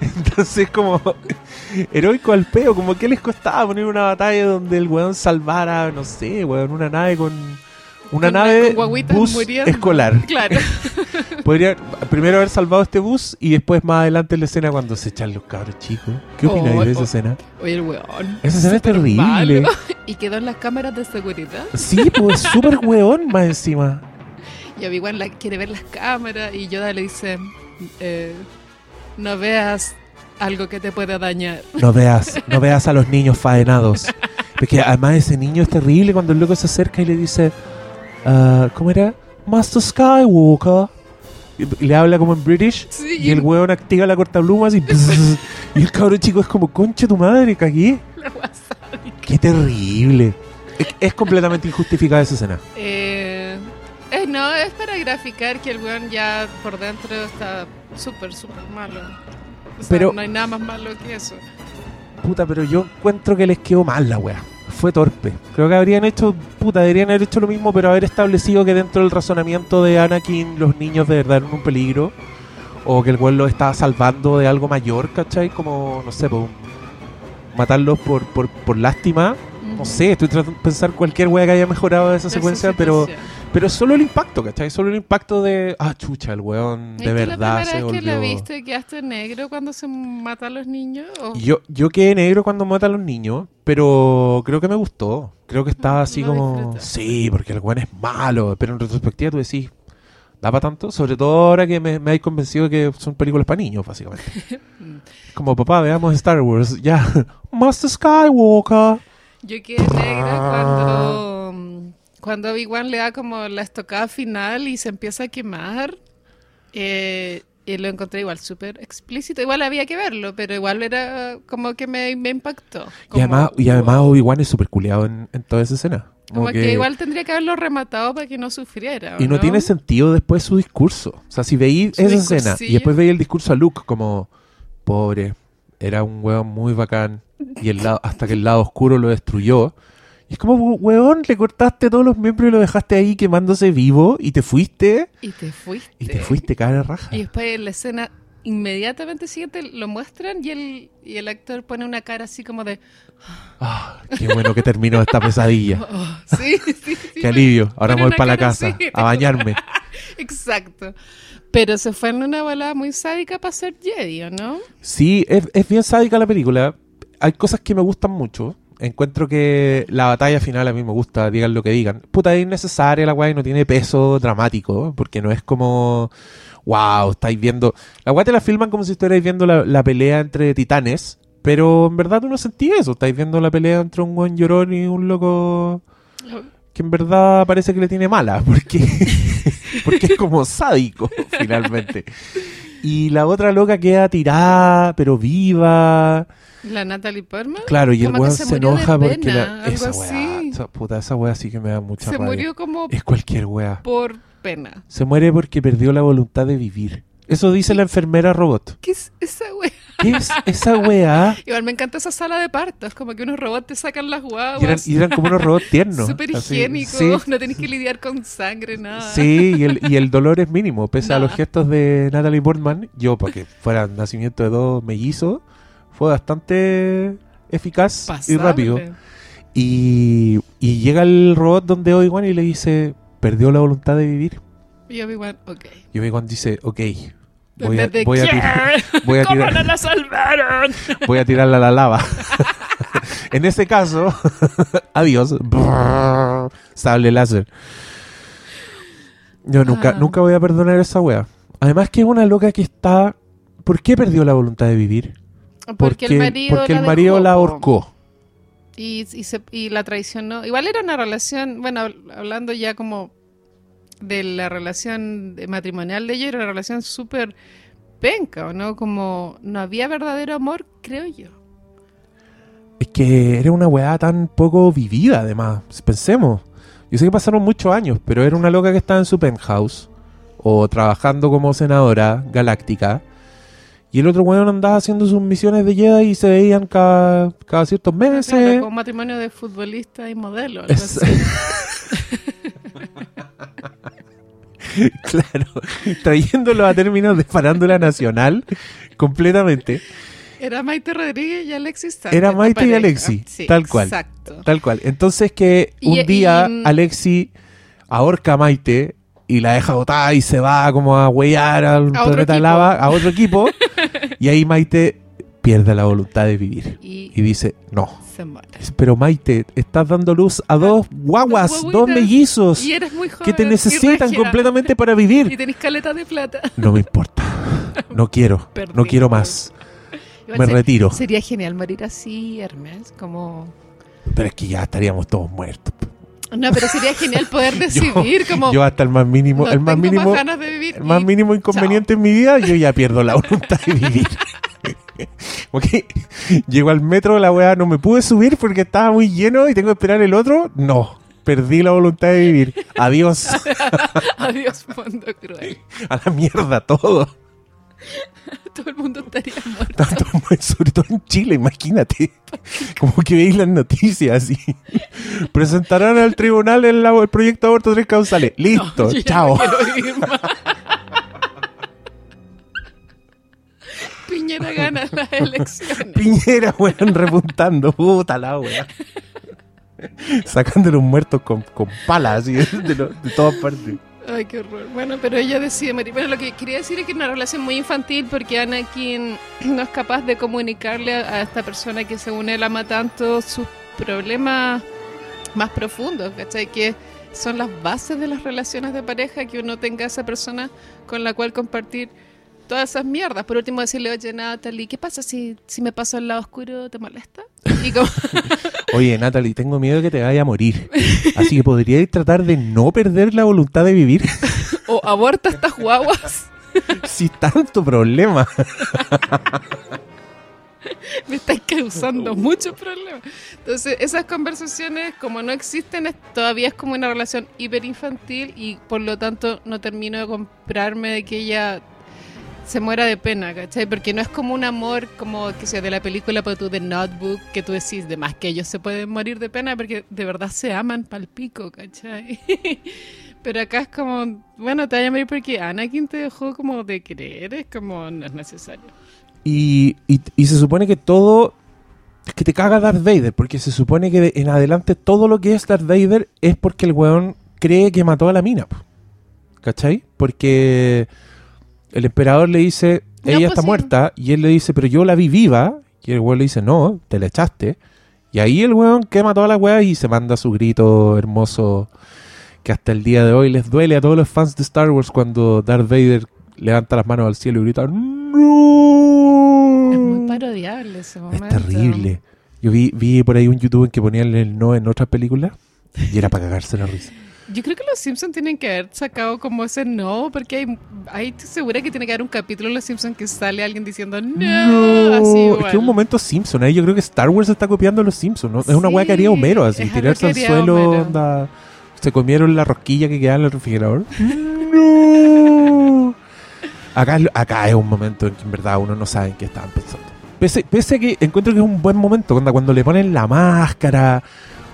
Entonces, como heroico al peo, como que les costaba poner una batalla donde el weón salvara, no sé, weón, una nave con. Una nave con bus muriendo. escolar. Claro. Podría primero haber salvado este bus y después más adelante en la escena cuando se echan los cabros chicos. ¿Qué opináis Oh, de esa oh. escena? Oye, el weón. Esa escena es terrible. malo. Y quedó en las cámaras de seguridad. Sí, pues súper weón más encima. Y Obi-Wan quiere ver las cámaras y Yoda le dice, eh, no veas algo que te pueda dañar. No veas, no veas a los niños faenados. Porque además ese niño es terrible cuando el loco se acerca y le dice, ah, ¿cómo era? Master Skywalker. Y le habla como en British. Sí, Y el weón activa la cortablumas y bzz, Y el cabro chico es como, concha tu madre, cagué. Qué terrible. Es, es completamente injustificada esa escena. Eh, eh, no, es para graficar que el weón ya por dentro está súper, súper malo. O sea, Pero- no hay nada más malo que eso. Puta, pero yo encuentro que les quedó mal la wea. Fue torpe. Creo que habrían hecho, puta, deberían haber hecho lo mismo, pero haber establecido que dentro del razonamiento de Anakin los niños de verdad eran un peligro. O que el weón los estaba salvando de algo mayor, ¿cachai? Como, no sé, matarlos por, por, por lástima. No sé, estoy tratando de pensar cualquier wea que haya mejorado esa Esa secuencia, pero. Pero solo el impacto, ¿cachai? Solo el impacto de, ah, chucha, el weón ¿Es de verdad se vez que la volvió... viste quedaste negro cuando se mata a los niños? ¿O Yo, yo quedé negro cuando mata a los niños, pero creo que me gustó. Creo que estaba así lo como... Sí, porque el weón es malo, pero en retrospectiva tú decís, ¿da para tanto? Sobre todo ahora que me, me hay convencido que son películas para niños, básicamente. Como, papá, veamos Star Wars, ya. Master Skywalker. Yo quedé negra cuando, cuando Obi-Wan le da como la estocada final y se empieza a quemar. Eh, y lo encontré igual súper explícito. Igual había que verlo, pero igual era como que me, me impactó. Y además, y además wow. Obi-Wan es súper culeado en, en toda esa escena. Como que... igual tendría que haberlo rematado para que no sufriera. ¿o Y no, no tiene sentido después su discurso. O sea, si Su esa escena y después veis el discurso a Luke como, pobre, era un weón muy bacán y el lado, hasta que el lado oscuro lo destruyó. Y es como, weón, le cortaste todos los miembros y lo dejaste ahí quemándose vivo y te fuiste. Y te fuiste. Y te fuiste cara raja. Y después en la escena inmediatamente siguiente lo muestran y el, y el actor pone una cara así como de... Ah, qué bueno que terminó esta pesadilla. "Oh, sí, sí, sí, Qué alivio. Ahora me voy para la casa así. a bañarme. Exacto. Pero se fue en una balada muy sádica para ser Jedi, ¿o no? Sí, es, es bien sádica la película. Hay cosas que me gustan mucho. Encuentro que la batalla final a mí me gusta, digan lo que digan. Puta, es innecesaria la weá y no tiene peso dramático, porque no es como, wow, estáis viendo... La weá te la filman como si estuvierais viendo la, pelea entre titanes, pero en verdad tú no sentís eso. Estáis viendo la pelea entre un buen llorón y un loco que en verdad parece que le tiene mala, porque, porque es como sádico, finalmente. Y la otra loca queda tirada, pero viva. La Natalie Portman. Claro, y el Como weón se enoja porque la, esa weá, esa, puta, esa weá sí que me da mucha se rabia. murió como Es cualquier weá. por pena. Se muere porque perdió la voluntad de vivir. Eso dice la enfermera robot. ¿Qué es esa wea? ¿Qué es esa weá? Igual me encanta esa sala de partos, como que unos robots te sacan las Y eran, guaguas. y eran como unos robots tiernos. Súper así, higiénico, Sí, no tenés que lidiar con sangre, nada. Sí, y el, y el dolor es mínimo. Pese a los gestos de Natalie Portman, yo, para que fuera nacimiento de dos mellizos, fue bastante eficaz y rápido. Y, y llega el robot donde Obi-Wan y le dice, perdió la voluntad de vivir. Y Obi-Wan, ok. Y Obi-Wan dice, ok, voy a, voy a "¿Qué? tirar, voy a ¿Cómo tirar- no la salvaron? voy a tirarla a la lava. en ese caso, adiós. Brrr, Sable láser. Yo nunca, Ah. nunca voy a perdonar a esa wea. Además que es una loca que está... ¿Por qué perdió la voluntad de vivir? Porque el marido porque la el marido dejó, la po. ahorcó. Y, y, se- y la traicionó. Igual era una relación, bueno, habl- hablando ya como de la relación matrimonial de ellos, era una relación súper penca, ¿o ¿no? Como no había verdadero amor, creo yo. Es que era una weá tan poco vivida, además. Pensemos. Yo sé que pasaron muchos años, pero era una loca que estaba en su penthouse o trabajando como senadora galáctica. Y el otro weón andaba haciendo sus misiones de Jedi y se veían cada, cada ciertos meses. Claro, un matrimonio de futbolista y modelo. algo Es- así. claro, trayéndolo a términos de farándula nacional completamente, Era Maite Rodríguez y Alexis Sánchez. Era Maite y. Alexis, Sí, tal cual. Exacto. tal cual. Entonces que Y- un día y- Alexi ahorca a Maite y la deja botada y se va como a huellar al otro planeta lava, a otro equipo, y ahí Maite pierde la voluntad de vivir Y, y dice, no. se muere. Pero Maite, estás dando luz a dos guaguas, Dos mellizos Y eres muy joven. que te y necesitan completamente para Y vivir. tenés caleta de plata. No me importa. No quiero. No quiero más. Igual Me retiro. Sería genial morir así, Hermes. Como. Pero es que ya estaríamos todos muertos. No, pero sería genial poder decidir. como. Yo hasta el más mínimo, no el más tengo mínimo, más ganas de vivir. el más y- mínimo inconveniente en mi vida, yo ya pierdo la voluntad de vivir. ok, llego al metro, la weá no me pude subir porque estaba muy lleno y tengo que esperar el otro. No, perdí la voluntad de vivir. Adiós, Adiós, mundo cruel. a la mierda todo. Todo el mundo estaría muerto. Sobre todo en Chile, imagínate. Como que veis las noticias y presentarán al tribunal el, el proyecto de aborto tres causales. Listo, chao. no. Piñera gana las elecciones. Piñera, weón, repuntando. Puta la weá. Sacándole un muerto con, con palas así, de, lo- de todas partes. Ay, qué horror. Bueno, pero ella decide morir. Bueno, lo que quería decir es que es una relación muy infantil porque Anakin no es capaz de comunicarle a, a esta persona que según él ama tanto sus problemas más profundos, ¿cachai? Que son las bases de las relaciones de pareja, que uno tenga esa persona con la cual compartir todas esas mierdas. Por último, decirle, oye, Natalie, ¿qué pasa si, si me paso al lado oscuro? ¿Te molesta? Y como, Oye, Natalie, tengo miedo que te vaya a morir. Así que podríais tratar de no perder la voluntad de vivir o aborta estas guaguas. si tanto problema. me estáis causando muchos problemas. Entonces, esas conversaciones, como no existen, todavía es como una relación hiperinfantil y por lo tanto no termino de comprarme de que ella se muera de pena, ¿cachai? Porque no es como un amor como que sea de la película pero tú de Notebook que tú decís de más que ellos se pueden morir de pena porque de verdad se aman pal pico, ¿cachai? Pero acá es como, bueno, te vaya a morir porque Anakin te dejó como de querer, es como no es necesario. Y, y, se supone que todo. Es que te caga Darth Vader, porque se supone que en adelante todo lo que es Darth Vader es porque el weón cree que mató a la mina. ¿Cachai? Porque el emperador le dice, No, ella pues está sí. muerta, y él le dice, pero yo la vi viva. Y el weón le dice, no, te la echaste. Y ahí el weón quema toda la weá y se manda su grito hermoso que hasta el día de hoy les duele a todos los fans de Star Wars cuando Darth Vader levanta las manos al cielo y grita ¡No! Es muy parodiable ese Es momento. terrible. Yo vi, vi por ahí un YouTube en que ponían el no en otras películas y era para cagarse la risa. Yo creo que los Simpsons tienen que haber sacado como ese no, porque hay, hay segura que tiene que haber un capítulo en los Simpsons que sale alguien diciendo no, así es que es un momento Simpson. Ahí yo creo que Star Wars está copiando a los Simpsons. ¿no? Es una weá que haría Homero, así, tirarse al suelo, onda, se comieron la rosquilla que quedaba en el refrigerador. ¡No! Acá, acá es un momento en que en verdad uno no sabe en qué estaban pensando. Pese, pese a que encuentro que es un buen momento, cuando, cuando le ponen la máscara,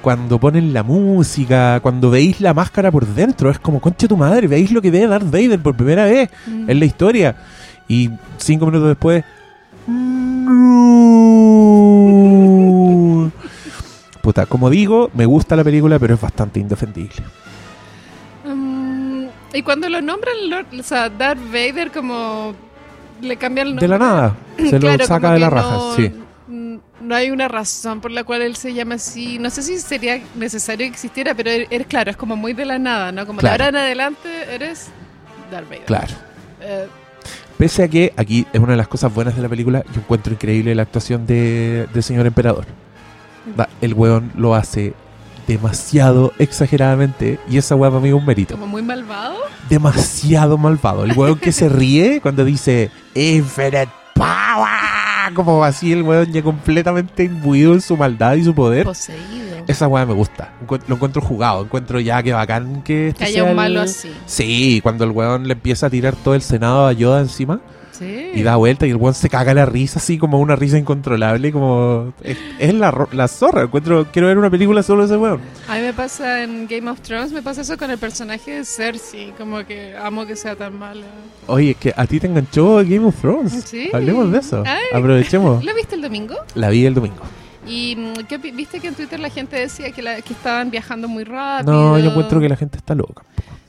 cuando ponen la música, cuando veis la máscara por dentro, es como, concha tu madre, veis lo que ve Darth Vader por primera vez Mm. en la historia. Y cinco minutos después. "No". Puta, como digo, me gusta la película, pero es bastante indefendible. Mm, y cuando lo nombran, Lord- o sea, Darth Vader como le cambian el nombre. De la nada, se Claro, lo saca de la raja, no- sí. Mm, No hay una razón por la cual él se llama así. No sé si sería necesario que existiera, pero er- eres claro, es como muy de la nada, ¿no? Como de ahora en adelante eres Darth Vader. Claro. Eh, Pese a que aquí es una de las cosas buenas de la película, yo encuentro increíble la actuación de, del señor emperador. Da- El weón lo hace demasiado exageradamente y esa weá para mí es un mérito. Como muy malvado. Demasiado malvado. El weón que se ríe cuando dice Infinite Power. Como así el weón ya completamente imbuido en su maldad y su poder. Poseído. Esa weá me gusta. Lo encuentro jugado. Encuentro ya que bacán que este Que haya sea un el- malo así. Sí, cuando el weón le empieza a tirar todo el senado a Yoda encima Sí. y da vuelta y el weón se caga la risa así como una risa incontrolable como es, es la, la zorra encuentro quiero ver una película solo de ese weón A mí me pasa en Game of Thrones, me pasa eso con el personaje de Cersei, como que amo que sea tan mala. oye es que a ti te enganchó Game of Thrones Sí. hablemos de eso Ay. aprovechemos ¿Lo viste el domingo? la vi el domingo Y mm, ¿qué viste que en Twitter la gente decía que, la- que estaban viajando muy rápido. no yo encuentro que la gente está loca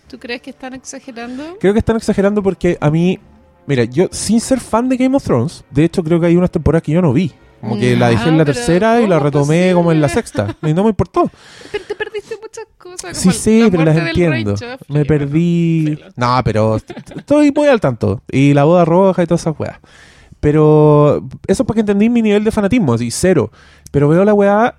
¿Tú crees que están exagerando? creo que están exagerando porque a mí mira yo sin ser fan de Game of Thrones de hecho creo que hay unas temporadas que yo no vi como que la dejé en la No, pero tercera y la ¿cómo retomé como en la sexta y no me importó Pero te perdiste muchas cosas. Sí, como sí, la pero las entiendo. Joffrey, Me perdí. No, pero est- estoy muy al tanto. Y la boda roja y todas esas weas. Pero eso es para que entendí mi nivel de fanatismo, así, cero. Pero veo la weá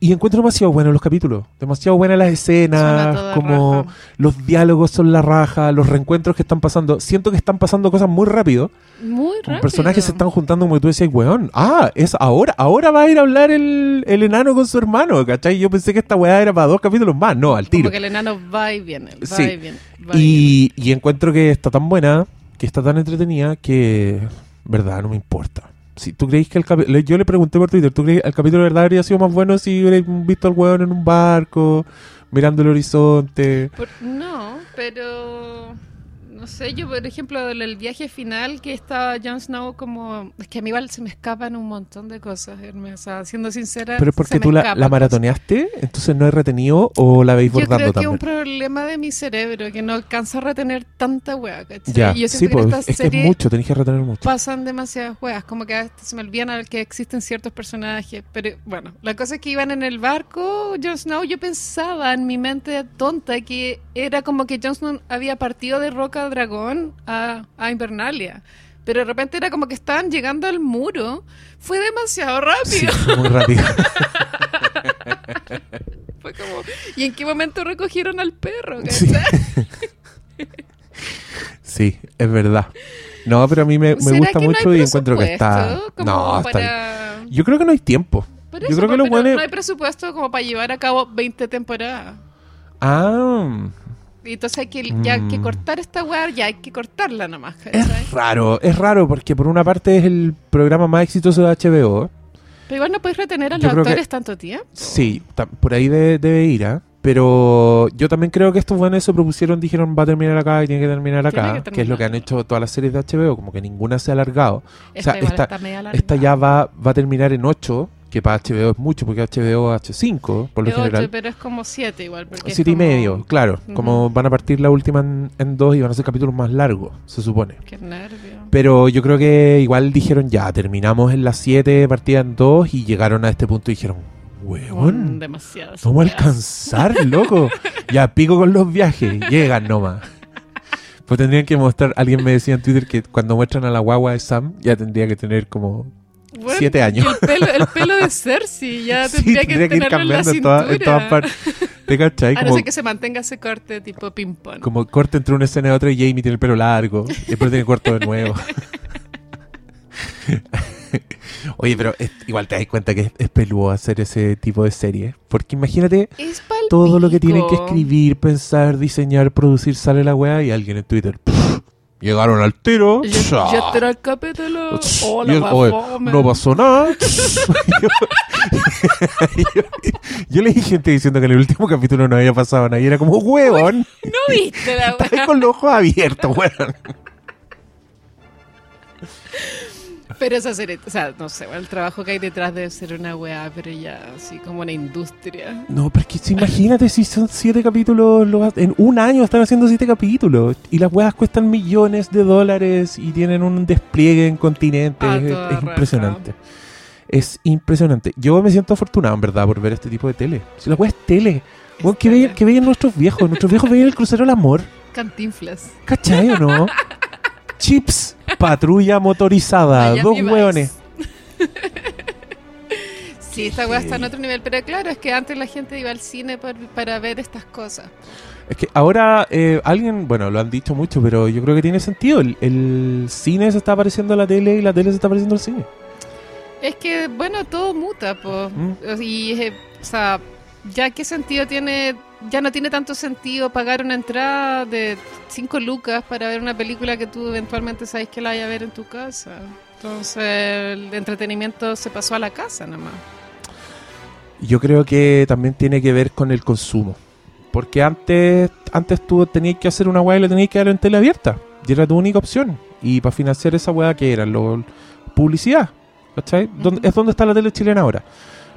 y encuentro demasiado buenos los capítulos. Demasiado buenas las escenas, como raja. los diálogos son la raja, los reencuentros que están pasando. Siento que están pasando cosas muy rápido. Muy rápido. personajes se están juntando como tú decías, weón. Ah, es ahora. Ahora va a ir a hablar el, el enano con su hermano, ¿cachai? Yo pensé que esta weá era para dos capítulos más. No, al tiro. Como que el enano va y viene, va Sí. y viene. va y Y, y encuentro que está tan buena, que está tan entretenida, que verdad no me importa. Si tú creéis que el capítulo. Yo le pregunté por Twitter, ¿tú crees que el capítulo de verdad habría sido más bueno si hubierais visto al weón en un barco, mirando el horizonte? Por- no, pero no sé, yo por ejemplo el, viaje final que estaba Jon Snow como es que a mí igual se me escapan un montón de cosas, Hermes, o sea, siendo sincera, Pero es porque tú la, maratoneaste, entonces no he retenido o la veis Yo bordando creo que es un problema de mi cerebro que no alcanza a retener tanta hueá. Ya, Y yo sí, pues, que es que es mucho, tenés que retener mucho. pasan demasiadas hueas, como que a veces se me olvidan al que existen ciertos personajes, pero bueno, la cosa es que iban en el barco, Jon Snow, yo pensaba en mi mente tonta que era como que Jon Snow había partido de Roca Dragón a, a Invernalia, pero de repente era como que estaban llegando al muro, fue demasiado Sí, rápido, fue muy rápido. fue como, ¿y en qué momento recogieron al perro? Sí. sí, es verdad. No, pero a mí me, me ¿Será gusta que no mucho y encuentro que está. No, está para... Yo creo que no hay tiempo. Por Yo eso, creo que pero buenos- no hay presupuesto como para llevar a cabo 20 temporadas. Ah, Y entonces hay que, ya hay que Mm. cortar esta weá, ya hay que cortarla nomás, es raro, es raro porque por una parte es el programa más exitoso de HBO. Pero igual no puedes retener a los que- actores tanto tiempo. Sí, por ahí de- debe ir, ¿ah? Pero yo también creo que estos buenos se propusieron, dijeron va a terminar acá y tiene que terminar acá, que que, es lo que han hecho todas las series de HBO, como que ninguna se ha alargado. Esta sea, igual esta-. Esta ya va, va a terminar en 8, que para HBO es mucho, porque HBO es H5 por lo general. pero es como 7 igual. porque es Siete y como- medio, claro. Como van a partir la última en, en dos y van a ser capítulos más largos, se supone. Qué nervio. Pero yo creo que igual dijeron ya, terminamos en las 7, partida en 2 y llegaron a este punto y dijeron, weón, demasiadas. ¿cómo alcanzar, loco? ya pico con los viajes, llegan nomás. Pues tendrían que mostrar, alguien me decía en Twitter que cuando muestran a la guagua de Sam ya tendría que tener como Bueno, siete años. El pelo, el pelo de Cersei ya Sí, tendría que que ir cambiando en, toda- en todas partes. ¿Te cachai? A no Como, ser que se mantenga ese corte tipo ping-pong. como corte entre una escena y otra y Jamie tiene el pelo largo. Y después tiene corto de nuevo. Oye, pero es- igual te das cuenta que es, es peludo hacer ese tipo de serie. Porque imagínate todo lo que tienen que escribir, pensar, diseñar, producir, sale la weá y alguien en Twitter. "Pff, llegaron al tiro. Ya, cha". ya el Hola, y el- oye, fome. no pasó nada. yo, yo- yo leí gente diciendo que en el último capítulo no había pasado nada y era como, huevón, No viste la estás weá. con los ojos abiertos, weón. Pero esa serie, o sea, no sé, bueno, el trabajo que hay detrás debe ser una weá, pero ya así como una industria. No, pero es que imagínate si son siete capítulos, en un año están haciendo siete capítulos y las weas cuestan millones de dólares y tienen un despliegue en continentes. Es, es impresionante. Es impresionante. Yo me siento afortunado, en verdad, por ver este tipo de tele. Si la wea es tele. Weón, ¿qué, tele. veían, qué veían nuestros viejos? Nuestros viejos veían el crucero del amor. Cantinflas. ¿Cachai o no? Chips, patrulla motorizada, Miami dos Vice. hueones. Sí, esta weá está en otro nivel, pero claro, es que antes la gente iba al cine por- para ver estas cosas. Es que ahora eh, alguien, bueno, lo han dicho mucho, pero yo creo que tiene sentido. El, el cine se está pareciendo a la tele y la tele se está pareciendo al cine. Es que, bueno, todo muta, pues. Mm. Y, eh, o sea, ya qué sentido tiene, ya no tiene tanto sentido pagar una entrada de 5 lucas para ver una película que tú eventualmente sabes que la vaya a ver en tu casa. Entonces, el entretenimiento se pasó a la casa nomás. Yo creo que también tiene que ver con el consumo. Porque antes, antes tú tenías que hacer una weá y la tenías que dar en tele abierta. Y era tu única opción. Y para financiar esa weá, que era? Lo, publicidad. ¿Cachai? ¿Dónde- Ujú. Es donde está la tele chilena ahora.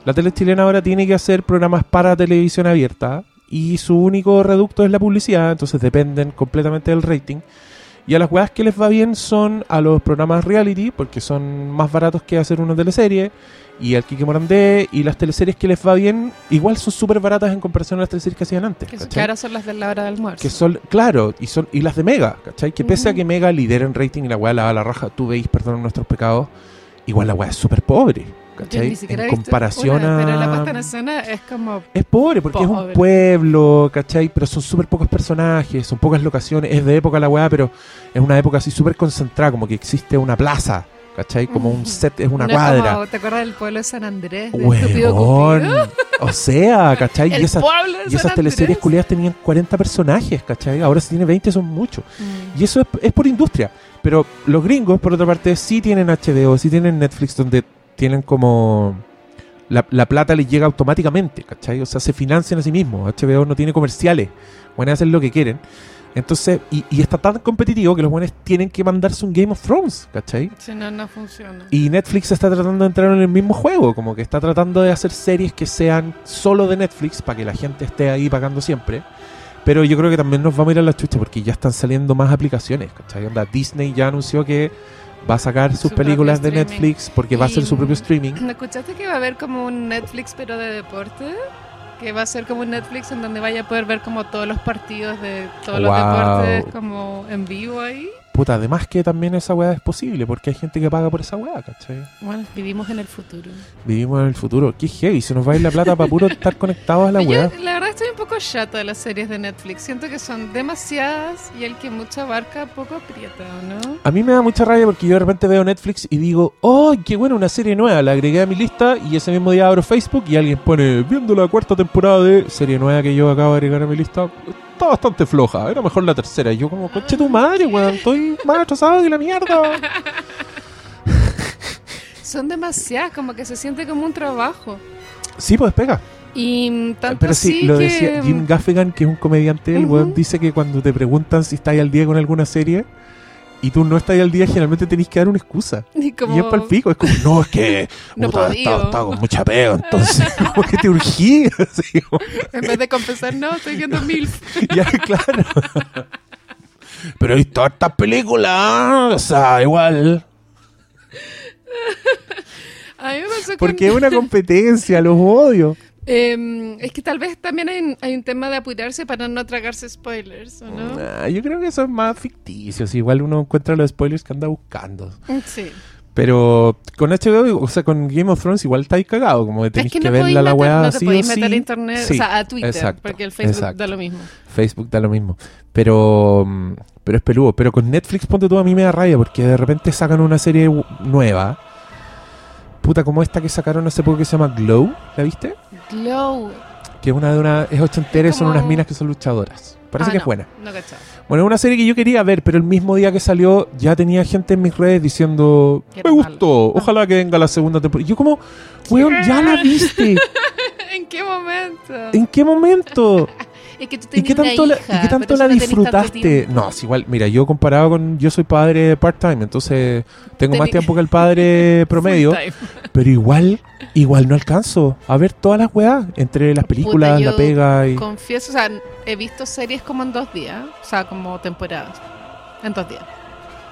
La tele chilena ahora tiene que hacer programas para televisión abierta. Y su único reducto es la publicidad. Entonces dependen completamente del rating. Y a las weas que les va bien son a los programas reality, porque son más baratos que hacer una teleserie. Y al Kike Morandé. Y las teleseries que les va bien, igual son súper baratas en comparación a las teleseries que hacían antes. Que, ¿cachai? que ahora son las de la hora de almuerzo. Que son, claro, y son y las de Mega, ¿cachai? Que pese a que Mega lidera en rating y la weá la la raja, tú veis, perdón, nuestros pecados, igual la weá es súper pobre, Yo ¿cachai? ni siquiera he En visto comparación una, a... Pero la en escena es como... Es pobre porque es un pueblo, ¿cachai? Pero son súper pocos personajes, son pocas locaciones, es de época la weá, pero es una época así súper concentrada, como que existe una plaza, ¿cachai? Como un set, es una no cuadra. como- ¿Te acuerdas del pueblo de San Andrés? De? O sea, ¿cachai? El Y esas, y esas teleseries culiadas tenían 40 personajes, ¿cachai? Ahora si tiene 20 son muchos. Mm. Y eso es, es por industria. Pero los gringos, por otra parte, sí tienen HBO, sí tienen Netflix, donde tienen como... La, la plata les llega automáticamente, ¿cachai? O sea, se financian a sí mismos. HBO no tiene comerciales. Van a hacer lo que quieren. Entonces, y, y está tan competitivo que los buenos tienen que mandarse un Game of Thrones, ¿cachai? Si no, no funciona. Y Netflix está tratando de entrar en el mismo juego, como que está tratando de hacer series que sean solo de Netflix para que la gente esté ahí pagando siempre. Pero yo creo que también nos vamos a ir a la chucha porque ya están saliendo más aplicaciones, ¿cachai? Onda, Disney ya anunció que va a sacar sus Su películas de. Netflix porque va a hacer su propio streaming. ¿No escuchaste que va a haber como un Netflix pero de deporte? Que va a ser como un Netflix en donde vaya a poder ver como todos los partidos de todos los deportes como en vivo ahí. Puta, además que también esa weá es posible porque hay gente que paga por esa weá, ¿cachai? Bueno, vivimos en el futuro. Vivimos en el futuro. Qué heavy, se nos va a ir la plata para puro estar conectados a la Yo, weá. la verdad estoy un poco chata de las series de Netflix. Siento que son demasiadas y el que mucho abarca poco aprieta, ¿o ¿no? A mí me da mucha rabia porque yo de repente veo Netflix y digo, ¡oh, qué buena una serie nueva! La agregué a mi lista y ese mismo día abro Facebook y alguien pone, viendo la cuarta temporada de serie nueva que yo acabo de agregar a mi lista, está bastante floja, era mejor la tercera. Y yo como, conche tu madre, weón, estoy más atrasado que la mierda. Son demasiadas, como que se siente como un trabajo. Sí, pues pega. Y mm, tanto Pero sí, así lo que... decía Jim Gaffigan, que es un comediante, el weón dice que cuando te preguntan si estás al día con alguna serie y tú no estás al día, generalmente tenés que dar una excusa. y como- Y es para el pico, es como, no, es que No puta, estaba, estaba con mucha pega, entonces como que te urgí. así como, En vez de confesar, no, estoy viendo mil. ya, claro. Pero he visto hartas películas, o sea, igual. A mí me pasó con... Porque es una competencia, los odio. Em, es que tal vez también hay un, hay un tema de apurarse para no tragarse spoilers, ¿o no? Ah, yo creo que eso es más ficticio. si Igual uno encuentra los spoilers que anda buscando. Sí. Pero con HBO, o sea, con Game of Thrones igual estáis cagado, como de tenéis es que, que, no verla la weá no así o podéis meter sí. a internet, Sí, o sea, a Twitter, exacto, porque el Facebook exacto. da lo mismo. Facebook da lo mismo. Pero, mm, pero es peludo. Pero con Netflix, ponte tú, a mí me da rabia porque de repente sacan una serie nueva. Puta, como esta que sacaron hace poco que se llama Glow, ¿la viste? Glow. Que es una de una, es ochentera y son unas minas que son luchadoras. Parece Ah, que no, es buena. No cachaba. Bueno, es una serie que yo quería ver, pero el mismo día que salió ya tenía gente en mis redes diciendo, me gustó, mala". ojalá que venga la segunda temporada. Y yo como, weón, ya la viste. ¿En qué momento? ¿En qué momento? Es que tú ¿Y qué tanto, una la, ¿y qué tanto la no disfrutaste? No, es igual, mira, yo comparado con. Yo soy padre part-time, entonces tengo más tiempo que el padre promedio, pero igual, igual no alcanzo a ver todas las weas, entre las películas, la pega y. Confieso, o sea, he visto series como en dos días, o sea, como temporadas, en dos días.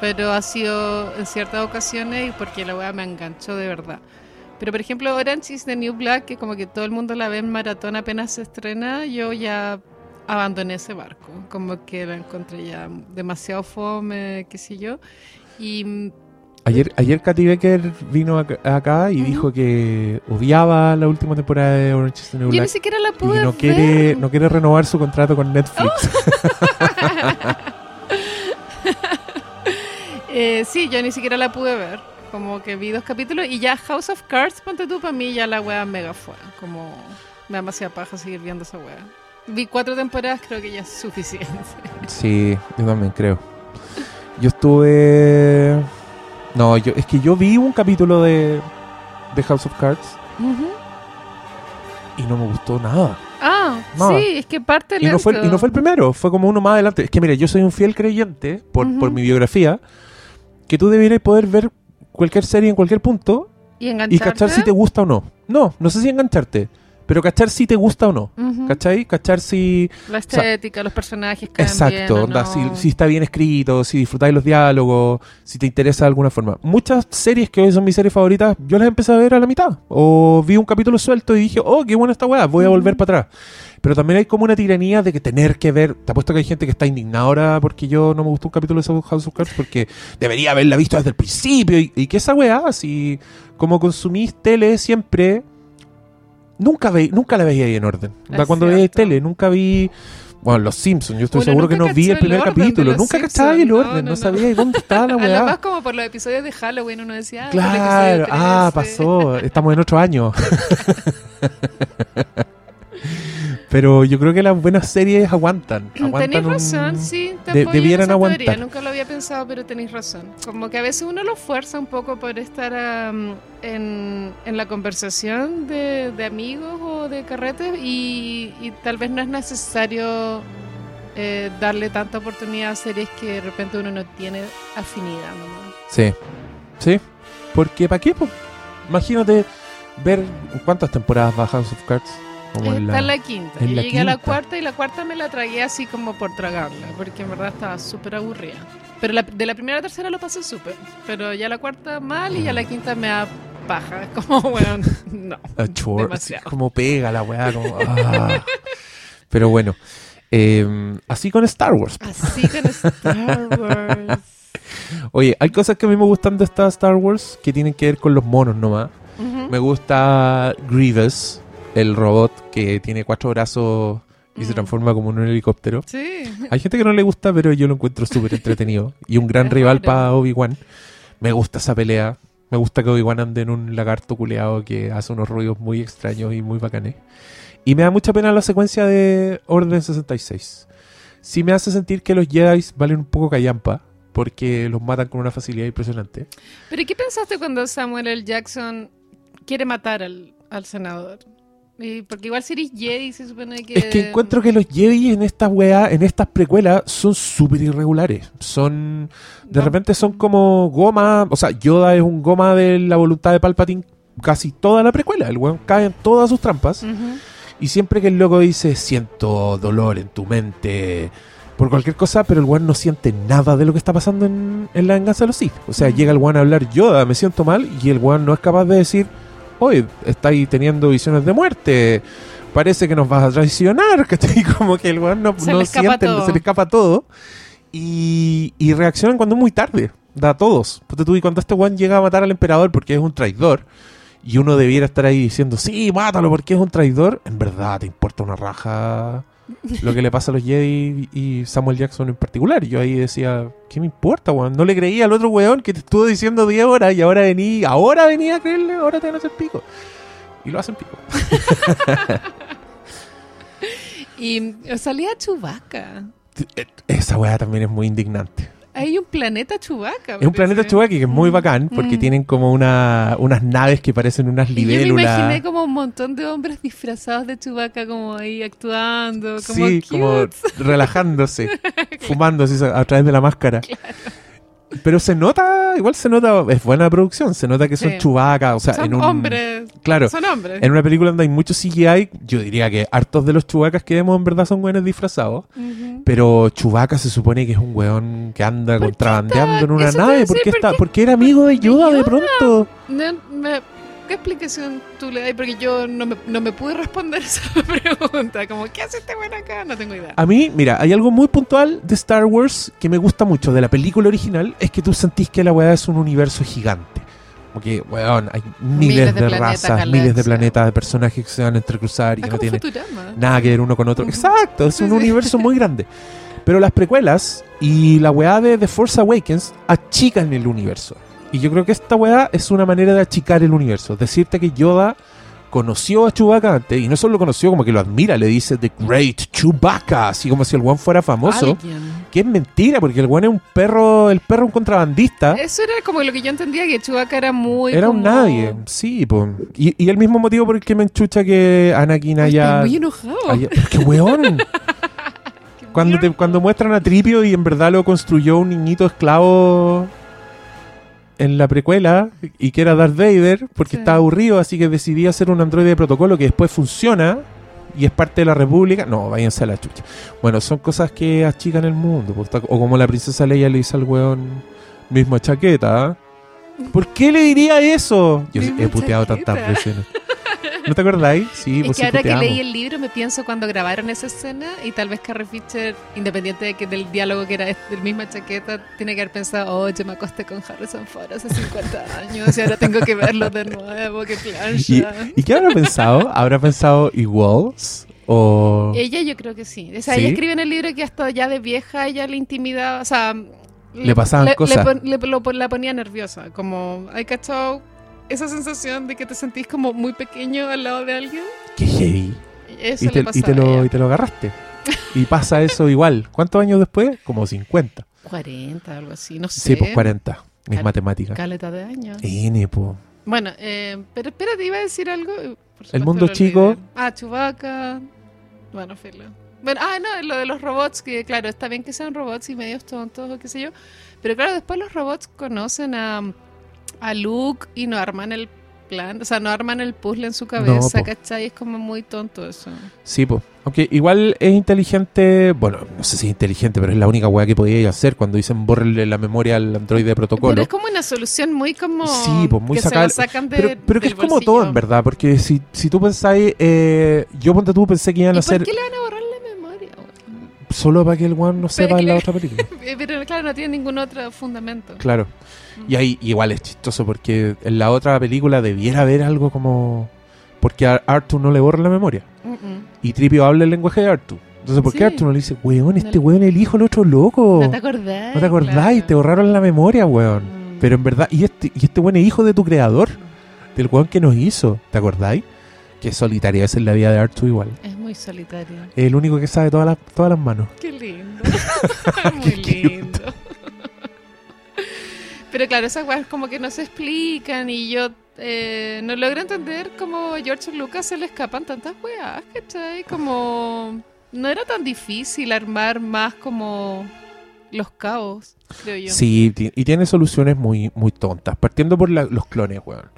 Pero ha sido en ciertas ocasiones y porque la weá me enganchó de verdad. Pero por ejemplo, Orange is the New Black, que como que todo el mundo la ve en maratón apenas se estrena, yo ya abandoné ese barco. Como que la encontré ya demasiado fome, qué sé yo. Y mm, Ayer, ayer Katy Becker vino acá, y dijo que odiaba la última temporada de Orange is the New Yo ni Black siquiera la y pude que no ver. quiere, no quiere renovar su contrato con Netflix. Eh, sí, yo ni siquiera la pude ver. Como que vi dos capítulos y ya House of Cards, ponte tú, para mí ya la wea mega fue. Como me da demasiada paja seguir viendo esa wea. Vi cuatro temporadas, creo que ya es suficiente. Sí, yo también creo. Yo estuve. No, yo es que yo vi un capítulo de, de House of Cards y no me gustó nada. Ah, Nada. sí, es que parte Y no, fue, y no fue el primero, fue como uno más adelante. Es que mira, yo soy un fiel creyente, por, por mi biografía, que tú debieras poder ver cualquier serie en cualquier punto Y y cachar si te gusta o no. No, no sé si engancharte, pero cachar si te gusta o no. Ujú. ¿Cachai? Cachar si... La estética, los personajes caen Exacto, onda, no. si, si está bien escrito, si disfrutáis los diálogos, si te interesa de alguna forma. Muchas series que hoy son mis series favoritas, yo las empecé a ver a la mitad. O vi un capítulo suelto y dije, oh, qué buena esta weá, voy a volver para atrás. Pero también hay como una tiranía de que tener que ver. Te apuesto que hay gente que está indignada ahora porque yo no me gustó un capítulo de House of Cards porque debería haberla visto desde el principio. Y, y que esa weá, si como consumís tele siempre, nunca, ve, nunca la veía ahí en orden. Es cuando veía tele, nunca vi. Bueno, Los Simpsons, yo estoy Uno seguro que no vi el primer el capítulo. Nunca cachaba el orden, no, no, no. sabía dónde estaba la Además, weá. como por los episodios de Halloween, uno decía, ah, Claro, ah, 13. pasó, estamos en otro año. Pero yo creo que las buenas series aguantan. aguantan Tenéis un- razón, sí, de- en debieran aguantar. teoría, Nunca lo había pensado, pero tenéis razón. Como que a veces uno lo fuerza un poco por estar am, en, en la conversación de, de amigos o de carretes y, y tal vez no es necesario eh, darle tanta oportunidad a series que de repente uno no tiene afinidad nomás. Sí, sí. Porque ¿para qué? Imagínate ver cuántas temporadas va House of Cards. Como en Está la- en la quinta. en la llegué a la cuarta y la cuarta me la tragué así como por tragarla, porque en verdad estaba súper aburrida. Pero la- de la primera a la tercera lo pasé súper, pero ya la cuarta mal y ya la quinta me da paja. Como, bueno, no. a chore, demasiado. como pega la weá. Como, ah. Pero bueno, eh, así con Star Wars. Así con Star Wars. Oye, hay cosas que a mí me gustan de esta Star Wars que tienen que ver con los monos nomás. Ujú. Me gusta Grievous, el robot que tiene cuatro brazos y se Mm. transforma como en un helicóptero. Sí. Hay gente que no le gusta, pero yo lo encuentro súper entretenido. Y un gran Es rival para Obi-Wan. Me gusta esa pelea. Me gusta que Obi-Wan ande en un lagarto culeado que hace unos ruidos muy extraños y muy bacanes. Y me da mucha pena la secuencia de Orden 66. Sí me hace sentir que los Jedi valen un poco callampa, porque los matan con una facilidad impresionante. ¿Pero qué pensaste cuando Samuel L. Jackson quiere matar al, al senador? Y porque igual si eres Jedi se supone que... Es que encuentro que los Jedi en estas weas, en estas precuelas, son súper irregulares. Son. De No. repente son como goma. O sea, Yoda es un goma de la voluntad de Palpatine casi toda la precuela. El weón cae en todas sus trampas. Y siempre que el loco dice, siento dolor en tu mente. Por cualquier cosa, pero el weón no siente nada de lo que está pasando en, en la venganza de los Sith. O sea, llega el weón a hablar Yoda, me siento mal, y el weón no es capaz de decir, oye, estáis teniendo visiones de muerte, parece que nos vas a traicionar, ¿cachai? Como que el weón no, Se no le siente, se le escapa todo. Y, y reaccionan cuando es muy tarde, da a todos. Tú, y cuando este weón llega a matar al emperador porque es un traidor, y uno debiera estar ahí diciendo, sí, mátalo porque es un traidor, en verdad te importa una raja lo que le pasa a los Jedi y Samuel Jackson en particular. Yo ahí decía, ¿qué me importa, weón? No le creía al otro weón que te estuvo diciendo 10 horas y ahora vení, ahora venía a creerle, ahora te van a hacer pico. Y lo hacen pico. Y salía Chewbacca. Esa weá también es muy indignante. Hay un planeta Chewbacca. Es un planeta. Chewbacca que es muy Mm, bacán porque mm. tienen como una, unas naves que parecen unas Y yo me libélulas. imaginé como un montón de hombres disfrazados de Chewbacca como ahí actuando, como sí, cute. como relajándose, fumándose a, a través de la máscara. Pero se nota, igual se nota, es buena producción, se nota que son Sí. chubacas, o sea, Son en un... hombres. Claro, Son hombres. en una película donde hay mucho CGI, yo diría que hartos de los chubacas que vemos en verdad son buenos disfrazados. Pero Chewbacca se supone que es un weón que anda ¿Por contrabandeando en una nave. ¿Por decir, qué ¿por está? Porque era amigo de Yoda de pronto. No, me- ¿qué explicación tú le das? Porque yo no me, no me pude responder esa pregunta. Como, ¿qué hace este bueno acá? No tengo idea. A mí, mira, hay algo muy puntual de Star Wars que me gusta mucho de la película original, es que tú sentís que la weá es un universo gigante. Porque, weón, hay miles, Miles de de, planetas, razas, miles de planetas, de personajes que se van a entrecruzar y Ah, que no tienen Futurama. nada que ver uno con otro. Ujú. Exacto, es un sí. universo muy grande. Pero las precuelas y la weá de The Force Awakens achican el universo. Y yo creo que esta weá es una manera de achicar el universo. Decirte que Yoda conoció a Chewbacca antes, y no solo lo conoció, como que lo admira, le dice The Great Chewbacca, así como si el weón fuera famoso. Alguien. Que es mentira, porque el weón es un perro, el perro es un contrabandista. Eso era como lo que yo entendía, que Chewbacca era muy Era un nadie, sí, po. Y, y el mismo motivo por el que me enchucha que Anakin Ay, haya... Estoy muy enojado. haya- ¡Qué weón! Cuando, te- cuando muestran a Tripio y en verdad lo construyó un niñito esclavo en la precuela y que era Darth Vader porque Sí. estaba aburrido, así que decidí hacer un androide de protocolo que después funciona y es parte de la República. No, váyanse a la chucha. Bueno, son cosas que achican el mundo. pues, O como la princesa Leia le dice al weón, misma chaqueta. ¿ah? ¿Por qué le diría eso? Yo he puteado chaqueta. tantas veces. ¿no? ¿No te acordáis? Sí, es pues que ahora que puteamos. leí el libro me pienso cuando grabaron esa escena y tal vez Carrie Fisher, independiente de que del diálogo que era del misma chaqueta, tiene que haber pensado, oh, yo me acosté con Harrison Ford hace 50 años y ahora tengo que verlo de nuevo, qué ¿Y, plancha. ¿Y qué habrá pensado? ¿Habrá pensado iguals? ¿O...? Ella yo creo que sí. O sea, ¿Sí? ella escribe en el libro que hasta ya de vieja ella le intimidaba, o sea... Le pasaban cosas. pon- le- lo- la ponía nerviosa, como, ¿hay cachado esa sensación de que te sentís como muy pequeño al lado de alguien? ¡Qué heavy! Eso Y te, y, te lo, y te lo agarraste. Y pasa eso igual. ¿Cuántos años después? Como 50. 40, algo así, no sé. Sí, pues 40. Mis matemáticas. Caleta de años. N, po. Bueno, eh, pero espérate, iba a decir algo. por supuesto mundo chico. olvidé. Ah, Chewbacca. Bueno, filo. Bueno, ah, no, lo de los robots, que claro, está bien que sean robots y medios tontos o qué sé yo. Pero claro, después los robots conocen a, a Luke y no arman el plan, o sea, no arman el puzzle en su cabeza, po. ¿cachai? Es como muy tonto eso. Sí, po. Aunque igual es inteligente. Bueno, no sé si es inteligente, pero es la única weá que podía hacer cuando dicen borrarle la memoria al androide de protocolo. Pero es como una solución muy como... Sí, pues, muy que sacada- se lo sacan de, Pero, pero que es como todo, en verdad. Porque si, si tú pensáis. eh, yo, ponte tú, pensé que iban ¿Y a hacer por qué le van a solo para que el weón no sepa en la otra película. Eh, Pero claro, no tiene ningún otro fundamento. Claro. Y ahí igual es chistoso porque en la otra película debiera haber algo como... Porque a Arthur no le borra la memoria. Mm, mm. Y Tripio habla el lenguaje de Arthur. Entonces, ¿por Sí. qué Arthur no le dice, weón, este No weón el hijo del otro loco? No te acordás. ¿No te acordáis? claro. Te borraron la memoria, weón. Mm. Pero en verdad, y este, y este weón es hijo de tu creador, del weón que nos hizo, ¿te acordáis? Que solitaria es en la vida de Arthur igual. Es muy solitario. El único que sabe todas las, todas las manos. Qué lindo. muy Qué lindo. Pero claro, esas weas como que no se explican y yo eh, no logro entender cómo a George Lucas se le escapan tantas weas, ¿cachai? Como no era tan difícil armar más como los cabos, creo yo. Sí, y tiene soluciones muy, muy tontas. Partiendo por la- los clones, weón.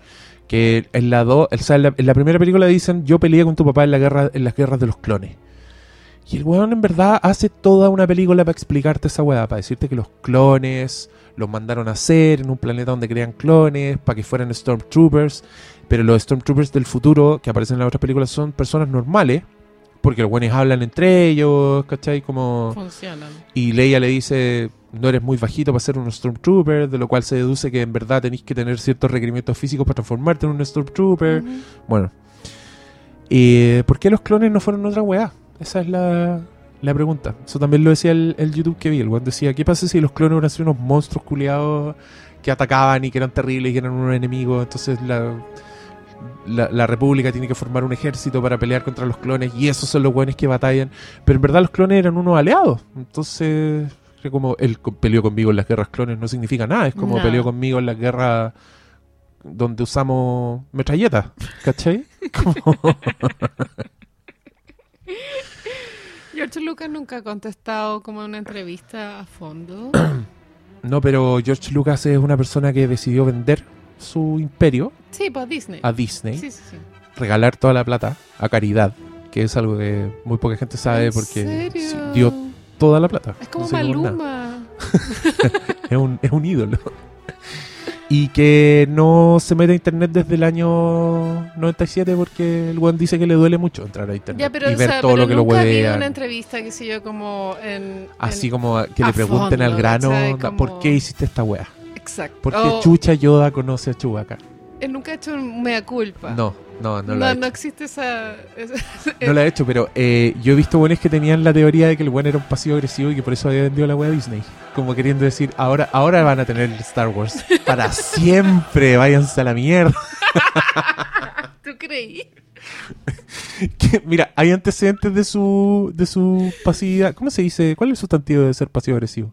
Que en la, do- o sea, en, la, primera película dicen, yo peleé con tu papá en, la guerra, en las guerras de los clones. Y el weón en verdad hace toda una película para explicarte esa weá, para decirte que los clones los mandaron a hacer en un planeta donde crean clones, para que fueran Stormtroopers. Pero los Stormtroopers del futuro, que aparecen en las otras películas, son personas normales. Porque los buenos hablan entre ellos, ¿cachai? Como... Funcionan. Y Leia le dice, no eres muy bajito para ser un Stormtrooper, de lo cual se deduce que en verdad tenéis que tener ciertos requerimientos físicos para transformarte en un Stormtrooper. Bueno. Eh, ¿Por qué los clones no fueron otra weá? Esa es la, la pregunta. Eso también lo decía el, el YouTube que vi. El weón decía, ¿qué pasa si los clones hubieran sido unos monstruos culiados que atacaban y que eran terribles y que eran unos enemigos? Entonces la, la, la República tiene que formar un ejército para pelear contra los clones y esos son los buenos que batallan. Pero en verdad los clones eran unos aliados. Entonces, como él peleó conmigo en las guerras clones no significa nada. Es como No. peleó conmigo en las guerras donde usamos metralletas. ¿Cachai? Como- George Lucas nunca ha contestado como en una entrevista a fondo. no, pero George Lucas es una persona que decidió vender su imperio Sí, pues Disney. a Disney, Sí, sí, sí. regalar toda la plata a caridad, que es algo que muy poca gente sabe ¿En porque dio toda la plata. Es como No nada. Maluma. es, un, es un ídolo. y que no se mete a internet desde el año 97 porque el weón dice que le duele mucho entrar a internet Ya, pero, y o ver sea, todo pero lo que lo nunca huevean. una entrevista, qué sé yo, como en... Así en- como que le pregunten al grano, ¿por qué hiciste esta wea? Exacto. ¿Por qué O- Chucha Yoda conoce a Chewbacca? Él nunca ha hecho un mea culpa. No, no, no no, lo ha no hecho. existe esa... esa- No lo ha hecho, pero eh, yo he visto buenos que tenían la teoría de que el buen era un pasivo agresivo y que por eso había vendido la wea a Disney. Como queriendo decir, ahora, ahora van a tener Star Wars. Para siempre, váyanse a la mierda. ¿Tú creí? Que, mira, hay antecedentes de su, de su pasividad. ¿Cómo se dice? ¿Cuál es el sustantivo de ser pasivo agresivo?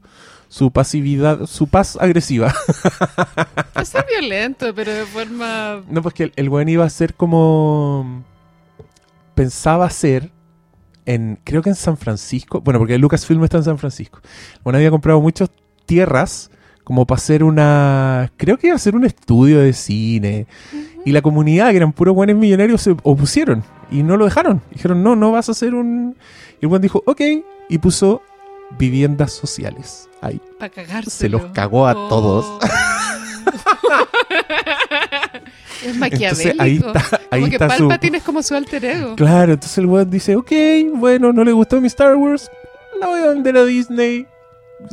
Su pasividad, su paz agresiva. Es ser violento, pero de forma... No, pues que el, el buen iba a ser como. Pensaba ser en. Creo que en San Francisco. Bueno, porque Lucasfilm está en San Francisco. Bueno, había comprado muchas tierras como para hacer una. Creo que iba a ser un estudio de cine. Y la comunidad, que eran puros buenos millonarios, se opusieron y no lo dejaron. Dijeron, no, no vas a hacer un. Y el buen dijo, ok. Y puso viviendas sociales ahí. Para cagarse. Se los cagó a todos. es maquiavélico. Entonces ahí está, ahí como que está su. Palpatine es como su alter ego. Claro, entonces el weón dice, ok, bueno, no le gustó mi Star Wars, la voy a vender a Disney.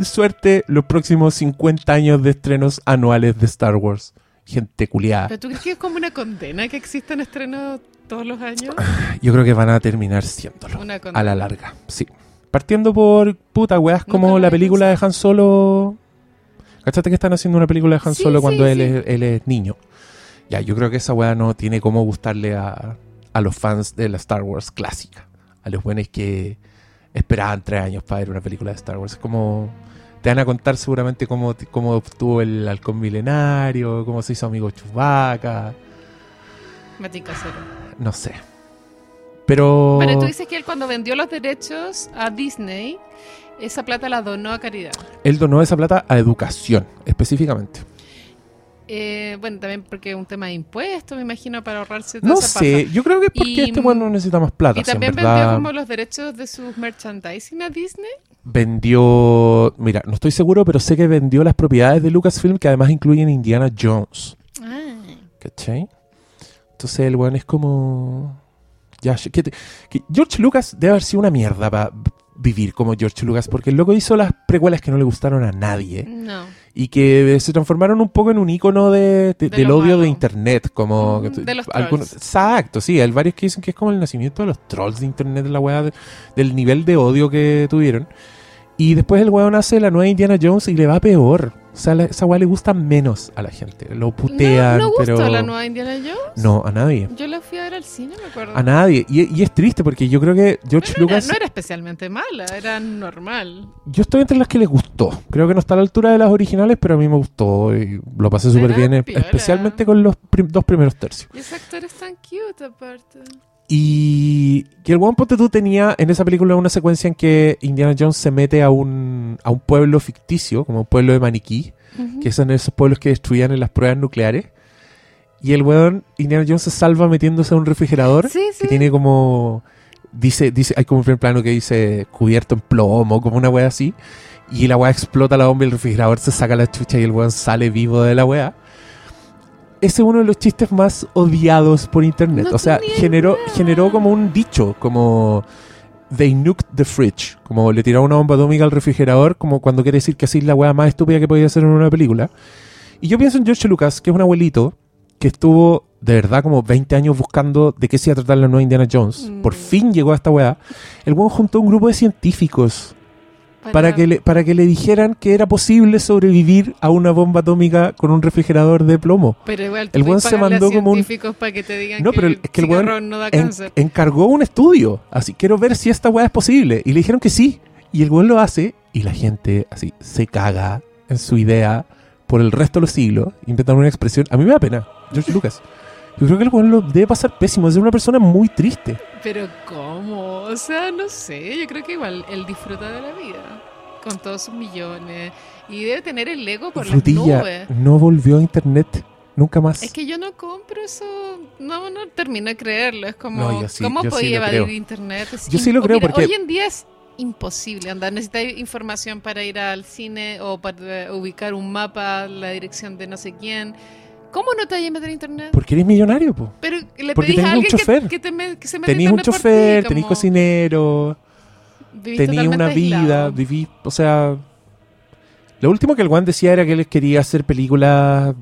Suerte los próximos 50 años de estrenos anuales de Star Wars. Gente culiada. ¿Pero tú crees que es como una condena que existan estrenos todos los años? Yo creo que van a terminar siéndolo. Una condena. A la larga, sí. Partiendo por puta weas como la película de Han Solo. ¿Cachaste que están haciendo una película de Han Sí, Solo cuando sí, él, sí. Es, él es niño? Ya, yo creo que esa wea no tiene cómo gustarle a, a los fans de la Star Wars clásica. A los buenos que esperaban tres años para ver una película de Star Wars. Es como. Te van a contar seguramente cómo, cómo obtuvo el halcón milenario, cómo se hizo amigo Chewbacca. Matica cero. No sé. Pero. Pero tú dices que él cuando vendió los derechos a Disney, esa plata la donó a caridad. Él donó esa plata a educación, específicamente. Eh, bueno, también porque es un tema de impuestos, me imagino, para ahorrarse toda No esa sé, paja. yo creo que es porque Y, este bueno no necesita más plata. Y también vendió como los derechos de sus merchandising a Disney. vendió- mira, no estoy seguro, pero sé que vendió las propiedades de Lucasfilm que además incluyen Indiana Jones. Ah. ¿Cachai? Entonces el weón es como... Ya, que, te- que George Lucas debe haber sido una mierda para vivir como George Lucas, porque el loco hizo las precuelas que no le gustaron a nadie No. y que se transformaron un poco en un icono de, de- De del odio malo. de internet, como de los algunos- trolls. exacto, sí, hay varios que dicen que es como el nacimiento de los trolls de internet, la weá de- del nivel de odio que tuvieron. Y después el weón hace la nueva Indiana Jones y le va peor. O sea, la- esa weá le gusta menos a la gente. Lo putean, no, no gustó pero. la nueva Indiana Jones. No, a nadie. Yo la fui a ver al cine, me acuerdo. A nadie. Y, y es triste porque yo creo que George Pero no, era, Lucas. no era especialmente mala, era normal. Yo estoy entre las que les gustó. Creo que no está a la altura de las originales, pero a mí me gustó y lo pasé súper bien, piola. especialmente con los prim- dos primeros tercios. Y ese actor es tan cute, aparte. Y que el One Ponte tú tenía en esa película una secuencia en que Indiana Jones se mete a un, a un pueblo ficticio, como un pueblo de maniquí, Ujú. que son esos pueblos que destruían en las pruebas nucleares. Y el weón, Indiana Jones se salva metiéndose a un refrigerador Sí, que tiene como. Dice, dice, hay como un primer plano que dice cubierto en plomo, como una wea así. Y la wea explota la bomba y el refrigerador se saca la chucha y el weón sale vivo de la wea. Ese es uno de los chistes más odiados por internet. No o sea, generó, idea. generó como un dicho, como they nuked the fridge, como le tiraron una bomba atómica al refrigerador, como cuando quiere decir que así es la wea más estúpida que podía hacer en una película. Y yo pienso en George Lucas, que es un abuelito que estuvo de verdad como 20 años buscando de qué se iba a tratar la nueva Indiana Jones. Mm. Por fin llegó a esta weá. El weón juntó un grupo de científicos para que, le, para que le dijeran que era posible sobrevivir a una bomba atómica con un refrigerador de plomo. Pero igual, el weón se mandó como un- para que te digan No, que pero el es que el weón cigarrón no da En- cáncer. encargó un estudio. Así, quiero ver si esta weá es posible. Y le dijeron que sí. Y el weón lo hace y la gente así se caga en su idea por el resto de los siglos. Inventan una expresión. A mí me da pena. George Lucas. Yo creo que el weón lo debe pasar pésimo. Es una persona muy triste. Pero ¿cómo? O sea, no sé, yo creo que igual él disfruta de la vida. Con todos sus millones. Y debe tener el ego por las Frutilla nubes. no volvió a internet nunca más. Es que yo no compro eso, no, no termino de creerlo. Es como, No, yo sí- ¿cómo sí podía lo evadir creo. internet? Es Yo sí lo creo porque- Hoy en día es imposible. Andar, necesitáis información para ir al cine o para ubicar un mapa, la dirección de no sé quién. ¿Cómo no te vayas a meter a internet? Porque eres millonario, po. Pero le Porque pedís a tenés un alguien que- chofer. que, te me- que se meta a Tenías un chofer, ti, cocinero, vivís tenías una vida, aislado. viví, o sea... Lo último que el Juan decía era que él quería hacer películas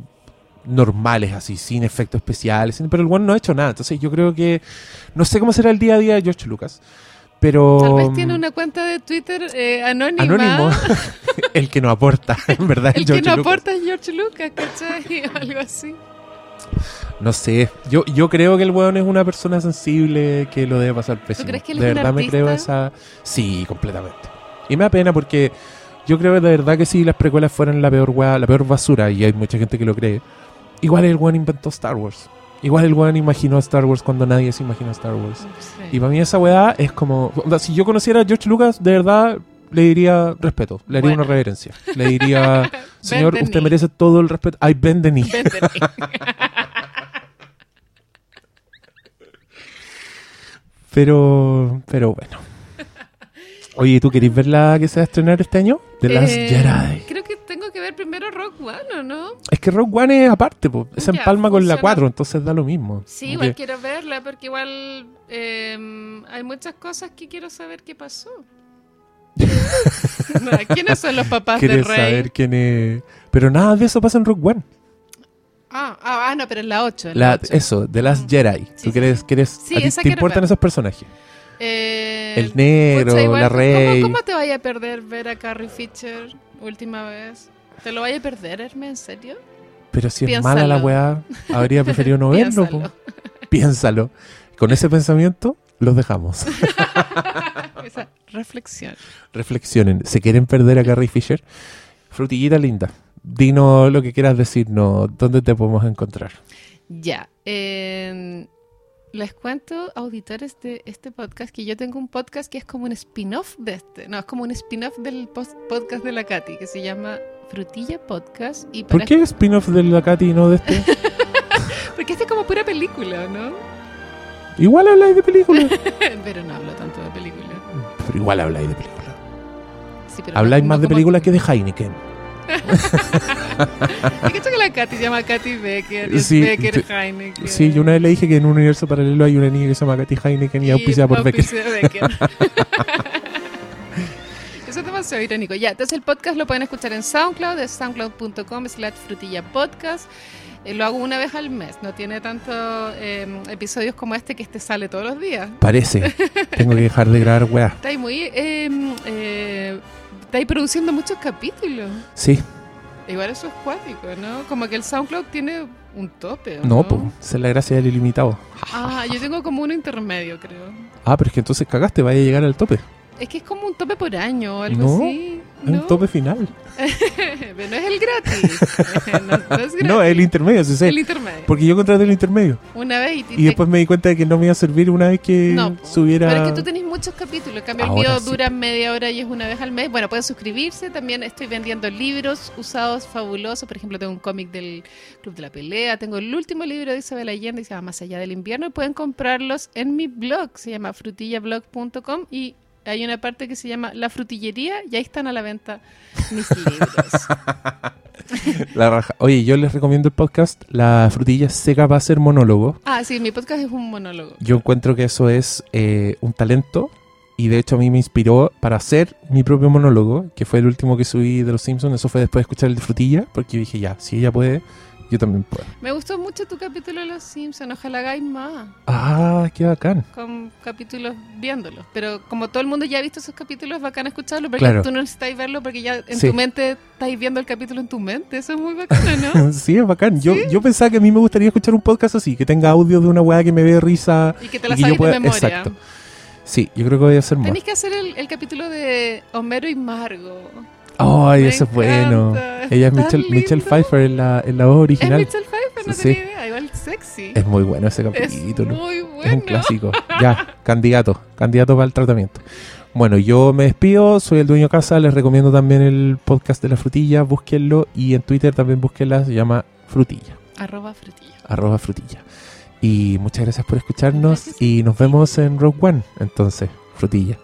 normales, así, sin efectos especiales, pero el Juan no ha hecho nada. Entonces yo creo que... No sé cómo será el día a día de George Lucas, pero... Tal vez tiene una cuenta de Twitter eh, anónima. Anónimo, el que no aporta, en verdad. El que no Lucas. aporta es George Lucas, ¿cachai? O algo así. No sé, yo, yo creo que el weón es una persona sensible que lo debe pasar pésimo. crees que él de es un verdad me creo esa... Sí, completamente. Y me da pena porque yo creo de verdad que si las precuelas fueran la peor weá, la peor basura, y hay mucha gente que lo cree, igual el weón inventó Star Wars. Igual el weón imaginó Star Wars cuando nadie se imaginó Star Wars. Sí. Y para mí esa weá es como... Si yo conociera a George Lucas, de verdad le diría respeto, le haría Bueno. una reverencia. Le diría, señor, usted merece todo el respeto. I bend the knee. Pero, pero bueno. Oye, ¿tú querés ver la que se va a estrenar este año? The Last Eh, Jedi. Creo que tengo que ver primero Rock One, ¿o no? Es que Rogue One es aparte, po. es Ya, empalma con la funciona. 4, entonces da lo mismo. Sí, igual que- quiero verla porque igual eh, hay muchas cosas que quiero saber qué pasó. No, ¿Quiénes son los papás de ¿Quieres Rey? saber quién es? Pero nada de eso pasa en Rogue One. Ah, ah, ah, no, pero en la 8. En La- la 8. eso, The Last Jedi. Sí, ¿Tú sí, quieres, quieres, Sí, a ti te importan ver. esos personajes? Eh, El negro, pucha, igual, la ¿cómo- Rey. ¿cómo, te vaya a perder ver a Carrie Fisher última vez? ¿Te lo vaya a perder, Hermes? ¿En serio? Pero si es mala la weá, habría preferido no verlo. Piénsalo. Piénsalo. Con ese pensamiento, los dejamos. Esa reflexión. Reflexionen. ¿Se quieren perder a Carrie Fisher? Frutillita linda. Dinos lo que quieras decirnos. ¿Dónde te podemos encontrar? Ya. eh, les cuento, auditores de este podcast, que yo tengo un podcast que es como un spin-off de este. No, es como un spin-off del post- podcast de la Katy, que se llama Frutilla Podcast. Y ¿Por para- qué spin-off de la Katy y no de este? Porque este es como pura película, ¿no? igual habláis de películas. Pero no hablo tanto de película. Pero igual habláis de películas. Sí, pero Habláis no- más no de películas que de Heineken. ¿Te cachas que la Katy se llama Katy Becker? Y Sí, Becker. Heineken. Sí, yo una vez le dije que en un universo paralelo hay una niña que se llama Katy Heineken y auspiciada por Becker. Eso es demasiado irónico. Ya, entonces el podcast lo pueden escuchar en SoundCloud, es soundcloud.com slash frutilla podcast. Eh, lo hago una vez al mes, no tiene tantos eh, episodios como este que este sale todos los días. Parece. Tengo que dejar de grabar weá. Está ahí muy... eh, está ahí produciendo muchos capítulos. Sí, Igual eso es cuático, ¿no? Como que el SoundCloud tiene un tope, ¿o no, pues, esa es la gracia del ilimitado. Ah, yo tengo como uno intermedio, creo. Ah, pero es que entonces cagaste, vaya a llegar al tope. Es que es como un tope por año o algo No, así. Es un tope final. Pero no es el gratis. no, no es gratis. No, el intermedio, sí sé. el intermedio. Porque yo contraté el intermedio. Una vez y, y Y te- después me di cuenta de que no me iba a servir una vez que No, subiera. Pero es que tú tenés muchos capítulos. En cambio, el mío sí. dura media hora y es una vez al mes. Bueno, pueden suscribirse. También estoy vendiendo libros usados fabulosos. Por ejemplo, tengo un cómic del Club de la Pelea. Tengo el último libro de Isabel Allende que se llama Más allá del invierno. Y pueden comprarlos en mi blog. Se llama frutillablog.com y hay una parte que se llama La Frutillería y ahí están a la venta mis libros. La raja. Oye, yo les recomiendo el podcast La frutilla seca para hacer monólogo. ah, sí, mi podcast es un monólogo. Yo encuentro que eso es eh, un talento y de hecho a mí me inspiró para hacer mi propio monólogo, que fue el último que subí de Los Simpsons. Eso fue después de escuchar el de frutilla, porque yo dije, ya, si ella puede, yo también puedo. Me gustó mucho tu capítulo de Los Simpsons. Ojalá hagáis más. Ah, qué bacán. con capítulos viéndolos. Pero como todo el mundo ya ha visto esos capítulos, es bacán escucharlo porque Claro. tú no necesitas verlo porque ya en Sí. tu mente estáis viendo el capítulo en tu mente. Eso es muy bacano, ¿no? sí, es bacán. Yo, yo pensaba que a mí me gustaría escuchar un podcast así, que tenga audio de una weá que me dé risa. y que te la sabes pueda- de memoria. exacto. Sí, yo creo que voy a hacer más. Tenéis que hacer el, el capítulo de Homero y Margo. Ay, eso es bueno. es Ella es Michelle, Michelle. Pfeiffer en la, en la voz Es original. Mitchell Pfeiffer, no Sí. tenía idea. Igual sexy. Es muy bueno ese Es capítulo. muy Es bueno. un clásico. Ya, candidato. Candidato para el tratamiento. Bueno, yo me despido. Soy el dueño de casa. Les recomiendo también el podcast de la frutilla. Búsquenlo. Y en Twitter también búsquenla. Se llama Frutilla. Arroba frutilla. Arroba frutilla. Y muchas gracias por escucharnos. Gracias Y nos vemos en Rogue One. Entonces, frutilla.